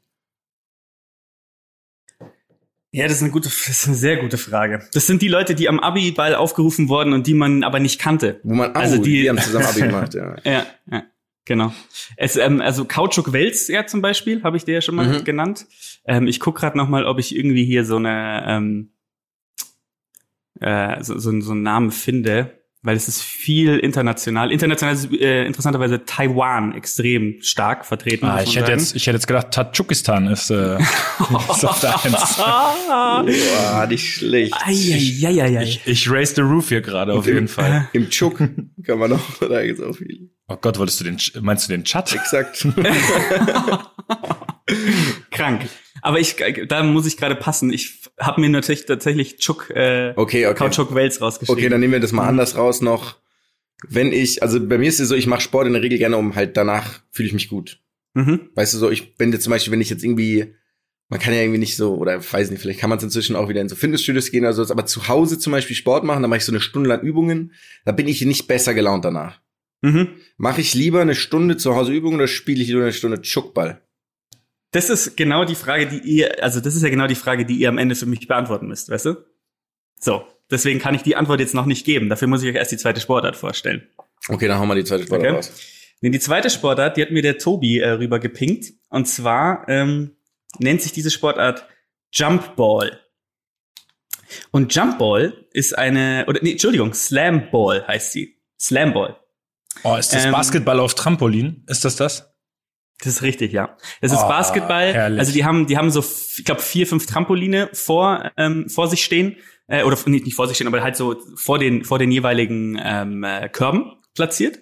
Ja, das ist eine gute, das ist eine sehr gute Frage. Das sind die Leute, die am Abi-Ball aufgerufen wurden und die man aber nicht kannte. Wo man, Also also die, die- die haben zusammen Abi gemacht, ja. (laughs) Ja, ja, genau. Es, ähm, also Kautschuk Wels, ja zum Beispiel, habe ich dir ja schon mal Mhm. genannt. Ähm, ich guck gerade noch mal, ob ich irgendwie hier so eine ähm, äh, so, so, so einen Namen finde, weil es ist viel international. International ist äh, interessanterweise Taiwan extrem stark vertreten. Ah, ich hätte sagen. jetzt, ich hätte jetzt gedacht, Tadschukistan ist, äh, (laughs) ist auf der Eins. Boah, nicht schlecht. Eieieiei. Ich, ich raise the roof hier gerade auf jeden Fall. (laughs) Im Chuk kann man noch, da gibt's auch viel. Oh Gott, wolltest du den, meinst du den Chat? Exakt. (laughs) Krank. Aber ich, da muss ich gerade passen. Ich habe mir natürlich tatsächlich Chuk, äh, Okay, okay. Kautschuk Wels rausgeschrieben. Okay, dann nehmen wir das mal anders raus noch. Wenn ich, also bei mir ist es so, ich mache Sport in der Regel gerne, um halt danach fühle ich mich gut. Mhm. Weißt du so, ich bin jetzt zum Beispiel, wenn ich jetzt irgendwie man kann ja irgendwie nicht so, oder weiß nicht, vielleicht kann man es inzwischen auch wieder in so Fitnessstudios gehen oder so, aber zu Hause zum Beispiel Sport machen, da mache ich so eine Stunde lang Übungen, da bin ich nicht besser gelaunt danach. Mhm. Mache ich lieber eine Stunde zu Hause Übungen oder spiele ich lieber eine Stunde Chuckball? Das ist genau die Frage, die ihr, also das ist ja genau die Frage, die ihr am Ende für mich beantworten müsst, weißt du? So, deswegen kann ich die Antwort jetzt noch nicht geben. Dafür muss ich euch erst die zweite Sportart vorstellen. Okay, dann hauen wir die zweite Sportart Okay. raus. Nee, die zweite Sportart, die hat mir der Tobi äh, rüber gepinkt. Und zwar ähm, nennt sich diese Sportart Jumpball. Und Jumpball ist eine, oder nee, Entschuldigung, Slamball heißt sie. Slamball. Oh, ist das Ähm, Basketball auf Trampolin? Ist das das? Das ist richtig, ja. Das ist Oh, Basketball. herrlich. Also die haben, die haben so, ich glaube, vier, fünf Trampoline vor, ähm, vor sich stehen. Äh, oder nicht, nicht vor sich stehen, aber halt so vor den, vor den jeweiligen ähm, äh, Körben platziert.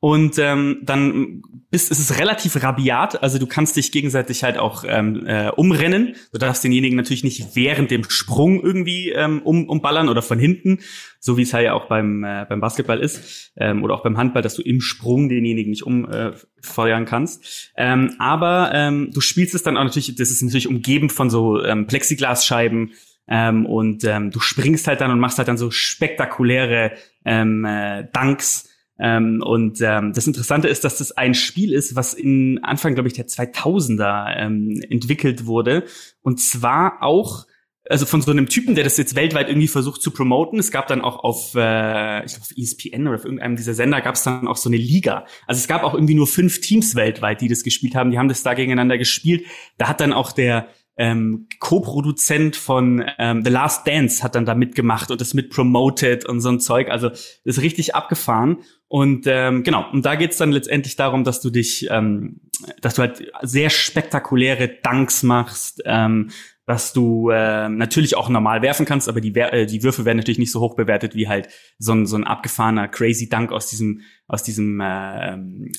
Und ähm, dann bist, es ist relativ rabiat, also du kannst dich gegenseitig halt auch ähm, äh, umrennen. Du darfst denjenigen natürlich nicht während dem Sprung irgendwie ähm, um, umballern oder von hinten, so wie es halt ja auch beim, äh, beim Basketball ist ähm, oder auch beim Handball, dass du im Sprung denjenigen nicht umfeuern äh, kannst. Ähm, aber ähm, du spielst es dann auch natürlich, das ist natürlich umgeben von so ähm, Plexiglasscheiben, ähm, und ähm, du springst halt dann und machst halt dann so spektakuläre ähm, äh, Dunks. Ähm, und ähm, das Interessante ist, dass das ein Spiel ist, was in Anfang, glaube ich, der 2000er ähm, entwickelt wurde. Und zwar auch also von so einem Typen, der das jetzt weltweit irgendwie versucht zu promoten. Es gab dann auch auf, äh, ich glaube, auf ESPN oder auf irgendeinem dieser Sender gab es dann auch so eine Liga. Also es gab auch irgendwie nur fünf Teams weltweit, die das gespielt haben. Die haben das da gegeneinander gespielt. Da hat dann auch der ähm, Co-Produzent von ähm, The Last Dance hat dann da mitgemacht und das mit promoted und so ein Zeug. Also ist richtig abgefahren. Und ähm, genau, und da geht's dann letztendlich darum, dass du dich, ähm, dass du halt sehr spektakuläre Dunks machst, ähm, dass du äh, natürlich auch normal werfen kannst, aber die, äh, die Würfe werden natürlich nicht so hoch bewertet wie halt so ein, so ein abgefahrener Crazy Dunk aus diesem, aus diesem äh, ähm,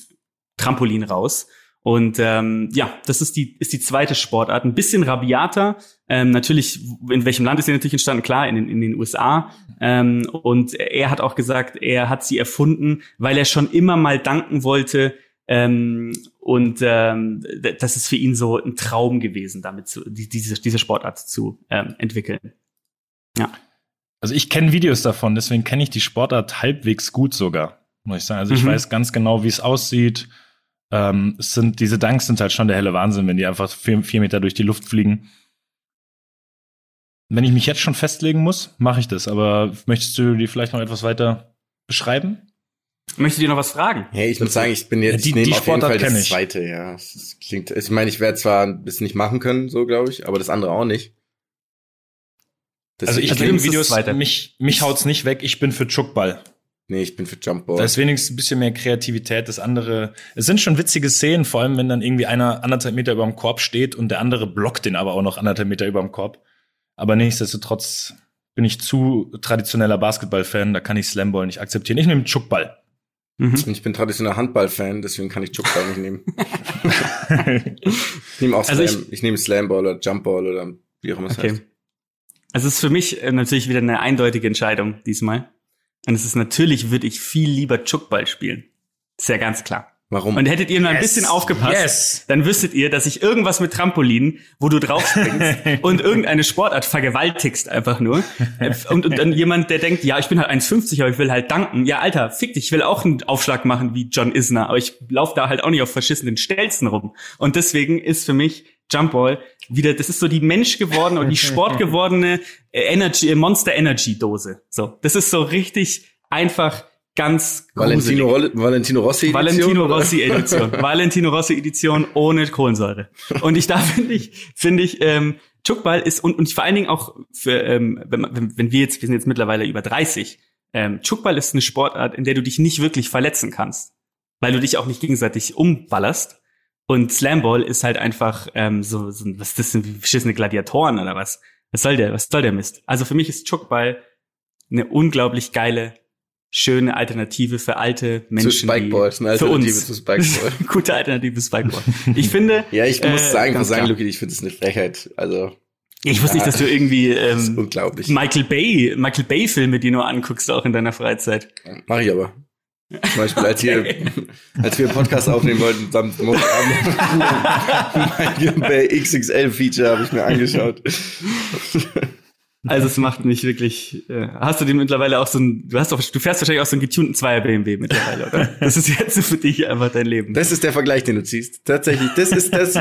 Trampolin raus. Und ähm, ja, das ist die ist die zweite Sportart, ein bisschen rabiater. Ähm, natürlich, in welchem Land ist sie natürlich entstanden? Klar, in den in den USA. Ähm, und er hat auch gesagt, er hat sie erfunden, weil er schon immer mal danken wollte. Ähm, und ähm, das ist für ihn so ein Traum gewesen, damit zu, die, diese diese Sportart zu ähm, entwickeln. Also ich kenne Videos davon, deswegen kenne ich die Sportart halbwegs gut sogar, muss ich sagen. Also ich Mhm. weiß ganz genau, wie es aussieht. Ähm, es sind, diese Dunks sind halt schon der helle Wahnsinn, wenn die einfach vier, vier Meter durch die Luft fliegen. Wenn ich mich jetzt schon festlegen muss, mache ich das. Aber möchtest du die vielleicht noch etwas weiter beschreiben? Möchtet ihr noch was fragen? Hey, ich muss sagen, ich bin jetzt, Die- ich nehme die auf jeden Fall das ich. zweite, ja. Das klingt, ich meine, ich werde zwar das nicht machen können, so glaube ich, aber das andere auch nicht. Das, Also ich Also du das Videos, mich, mich haut's nicht weg, ich bin für Chuckball. Nee, ich bin für Jumpball. Da ist wenigstens ein bisschen mehr Kreativität. Das andere, es sind schon witzige Szenen, vor allem wenn dann irgendwie einer anderthalb Meter über dem Korb steht und der andere blockt den aber auch noch anderthalb Meter über dem Korb. Aber nichtsdestotrotz bin ich zu traditioneller Basketball-Fan, da kann ich Slamball nicht akzeptieren. Ich nehme Chuckball. Mhm. Ich bin traditioneller Handball-Fan, deswegen kann ich Chuckball nicht nehmen. (laughs) ich nehme auch Also Slam, ich, nehme Slamball oder Jumpball oder wie auch immer es Okay. heißt. Also es ist für mich äh, natürlich wieder eine eindeutige Entscheidung diesmal. Und es ist natürlich, würde ich viel lieber Chuckball spielen. Ist ja ganz klar. Warum? Und hättet ihr nur ein Yes. bisschen aufgepasst, Yes. dann wüsstet ihr, dass ich irgendwas mit Trampolin, wo du drauf springst (laughs) und irgendeine Sportart vergewaltigst einfach nur. (laughs) Und, und dann jemand, der denkt, ja, ich bin halt 1,50, aber ich will halt danken. Ja, Alter, fick dich, ich will auch einen Aufschlag machen wie John Isner, aber ich laufe da halt auch nicht auf verschissenen Stelzen rum. Und deswegen ist für mich Jumpball wieder, das ist so die Mensch gewordene und die (laughs) Sport gewordene äh, Energy, äh, Monster Energy Dose. So, das ist so richtig einfach ganz gruselig. Valentino, Roll- Valentino Rossi. Edition, Valentino? Rossi (laughs) Edition. Valentino Rossi Edition ohne Kohlensäure. Und ich da (laughs) finde ich, finde ich, ähm, Chuckball ist und, und vor allen Dingen auch für, ähm, wenn, wenn wir jetzt, wir sind jetzt mittlerweile über 30, ähm, Chuckball ist eine Sportart, in der du dich nicht wirklich verletzen kannst. Weil du dich auch nicht gegenseitig umballerst. Und Slamball ist halt einfach ähm, so, so was ist das wie beschissene Gladiatoren oder was? Was soll der, was soll der Mist? Also für mich ist Chuckball eine unglaublich geile, schöne Alternative für alte Menschen. Zu Spikeball, ist eine Alternative uns. zu Spikeball. (laughs) Gute Alternative zu Spikeball. Ich finde. (laughs) Ja, ich muss äh, sagen, ganz muss sagen. Luki, ich finde es eine Frechheit. Also, Ich wusste nicht, dass du irgendwie (laughs) ähm, unglaublich. Michael Bay, Michael Bay Filme, die nur anguckst, auch in deiner Freizeit. Mach ich aber. Zum Beispiel, als, hier, als wir einen Podcast aufnehmen wollten, Samstagmorgen, bei XXL-Feature habe ich mir angeschaut. Also es macht mich wirklich. Äh, hast du den mittlerweile auch so ein, du hast doch, du fährst wahrscheinlich auch so einen getunten Zweier BMW mittlerweile, oder? Das ist jetzt für dich einfach dein Leben. Das ist der Vergleich, den du ziehst. Tatsächlich, das ist das,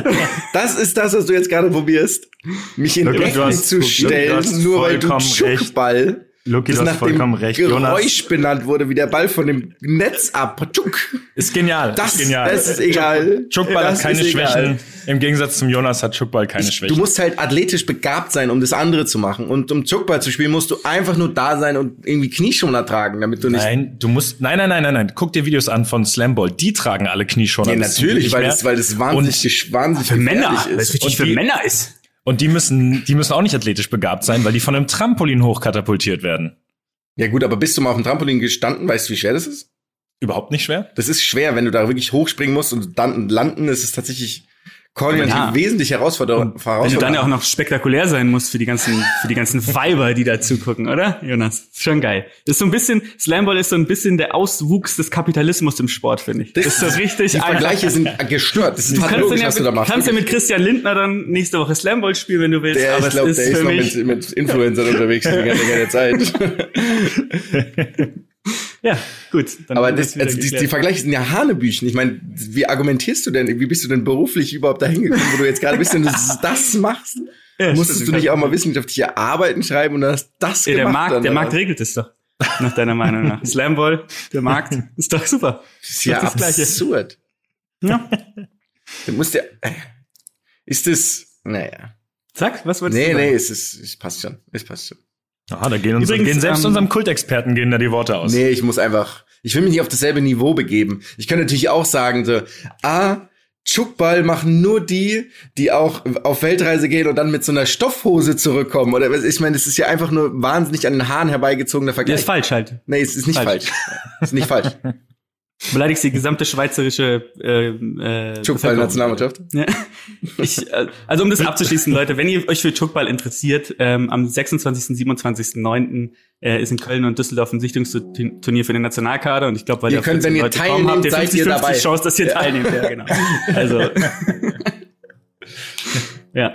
das ist das, was du jetzt gerade probierst, mich in Rechnung zu stellen, nur weil du. Tschuckball, Luki, das du hast nach vollkommen dem recht. Geräusch Jonas benannt wurde, wie der Ball von dem Netz ab. Tschuck. ist genial. Das, ist genial. das ist egal. Chuckball Das hat keine ist egal. Schwächen. Im Gegensatz zum Jonas hat Chuckball keine Ich, Schwächen. du musst halt athletisch begabt sein, um das andere zu machen. Und um Zuckball zu spielen, musst du einfach nur da sein und irgendwie Knieschoner tragen, damit du nicht. Nein, du musst, nein, nein, nein, nein, nein. Guck dir Videos an von Slamball. Die tragen alle Knieschoner. ja, ist natürlich, weil das, weil das wahnsinnig, wahnsinnig für Männer, gefährlich weil es ist. Und für die- Männer ist. Und die müssen, die müssen auch nicht athletisch begabt sein, weil die von einem Trampolin hochkatapultiert werden. Ja gut, aber bist du mal auf dem Trampolin gestanden? Weißt du, wie schwer das ist? Überhaupt nicht schwer. Das ist schwer, wenn du da wirklich hochspringen musst und dann landen, ist es tatsächlich koordinativ Ja. wesentlich herausfordernd. Wenn du dann ja auch noch spektakulär sein musst für die ganzen, für die ganzen (laughs) Weiber, die da zugucken, oder? Jonas, ist schon geil. Das ist so ein bisschen, Slamball ist so ein bisschen der Auswuchs des Kapitalismus im Sport, finde ich. Das, ist so richtig Die. Vergleiche sind (laughs) gestört. Das ist Du kannst, pathologisch, ja, was du da machst. kannst ja mit Christian Lindner dann nächste Woche Slamball spielen, wenn du willst. der, aber ich glaube, der ist noch mit, mit Influencern unterwegs die ganze Zeit. (laughs) (laughs) ja, gut. Dann Aber das, also die, die. Vergleiche sind ja Hanebüchen. Ich meine, wie argumentierst du denn? Wie bist du denn beruflich überhaupt dahin gekommen, wo du jetzt gerade bist und das, (laughs) das machst? Ja, Musstest stimmt. du nicht auch mal wissenschaftliche Arbeiten schreiben und hast das Ja, der gemacht? Markt, dann, der? Markt regelt es doch. Nach deiner Meinung nach. (laughs) Slamball, der Markt, ist doch super. Das ist ja das Gleiche. absurd. Ja. Du musst ja, ist das, naja. Sag, was wolltest Nee, du nee, sagen? es ist, es passt schon. Es passt schon. Ah, da gehen, uns, Übrigens, gehen selbst ähm, unserem Kultexperten gehen da die Worte aus. Nee, ich muss einfach, ich will mich nicht auf dasselbe Niveau begeben. Ich kann natürlich auch sagen, so, ah, Tschuckball machen nur die, die auch auf Weltreise gehen und dann mit so einer Stoffhose zurückkommen. Oder ich meine, das ist ja einfach nur wahnsinnig an den Haaren herbeigezogener Der Vergleich. ist falsch halt. nee, es ist nicht Falsch. falsch. ist nicht falsch. (laughs) Beleidigst die gesamte schweizerische äh, äh, Tschuckball-Nationalmannschaft. Ja. Ich, äh, also um das abzuschließen, Leute, wenn ihr euch für Tschuckball interessiert, ähm, am 26., 27.09. Äh, ist in Köln und Düsseldorf ein Sichtungsturnier für den Nationalkader und ich glaube, weil Ihr da könnt, 14 wenn ihr Leute kommen, habt ihr teilnehmt, seid ihr 50, dabei. Chance, dass ihr Ja. teilnehmt. Ja, genau. Also, (laughs) ja.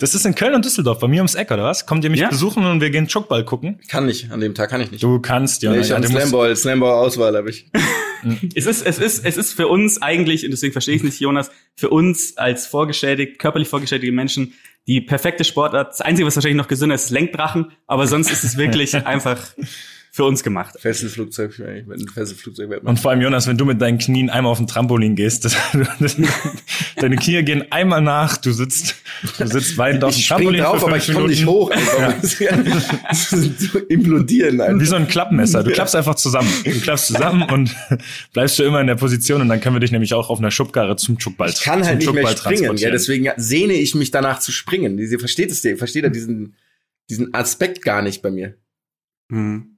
Das ist in Köln und Düsseldorf, bei mir ums Eck, oder was? Kommt ihr mich Ja. besuchen und wir gehen Chuckball gucken? Kann nicht, an dem Tag kann ich nicht. Du kannst, ja. nee, ich ja, habe musst- Slamball, Slamball-Auswahl habe ich. (laughs) Es ist, es ist, es ist für uns eigentlich, und deswegen verstehe ich nicht, Jonas, für uns als vorgeschädigt, körperlich vorgeschädigte Menschen die perfekte Sportart. Das Einzige, was wahrscheinlich noch gesünder ist, ist Lenkdrachen, aber sonst ist es wirklich (laughs) einfach für uns gemacht. Fesselflugzeug, ich bin ein Fesselflugzeug Und vor allem, Jonas, wenn du mit deinen Knien einmal auf den Trampolin gehst, das, das, deine Knie gehen einmal nach, du sitzt, du sitzt weinend auf dem Trampolin drauf, für aber ich komme nicht hoch. Einfach. Das ist so implodieren einfach. Wie so ein Klappmesser. Du klappst einfach zusammen. Du klappst zusammen und (laughs) bleibst für immer in der Position und dann können wir dich nämlich auch auf einer Schubkarre zum Chuckball Ich kann halt nicht mehr springen, ja, deswegen sehne ich mich danach zu springen. Sie versteht es, versteht er diesen, diesen Aspekt gar nicht bei mir. Hm.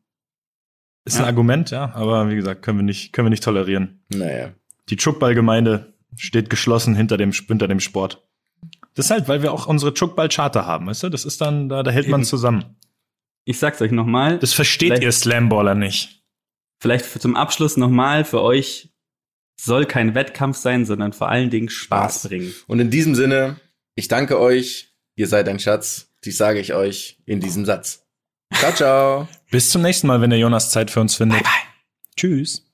Ist ein Argument, ja, aber wie gesagt, können wir nicht, können wir nicht tolerieren. Naja. Die Chuckball-Gemeinde steht geschlossen hinter dem, hinter dem Sport. Das ist halt, weil wir auch unsere Chuckball-Charter haben, weißt du? Das ist dann, da, da hält man Eben. zusammen. Ich sag's euch nochmal. Das versteht ihr Slamballer nicht. Vielleicht für- zum Abschluss nochmal für euch soll kein Wettkampf sein, sondern vor allen Dingen Spaß Spaß. bringen. Und in diesem Sinne, ich danke euch. Ihr seid ein Schatz. Dies sage ich euch in diesem Satz. Ciao, ciao. Bis zum nächsten Mal, wenn der Jonas Zeit für uns findet. Bye, bye. Tschüss.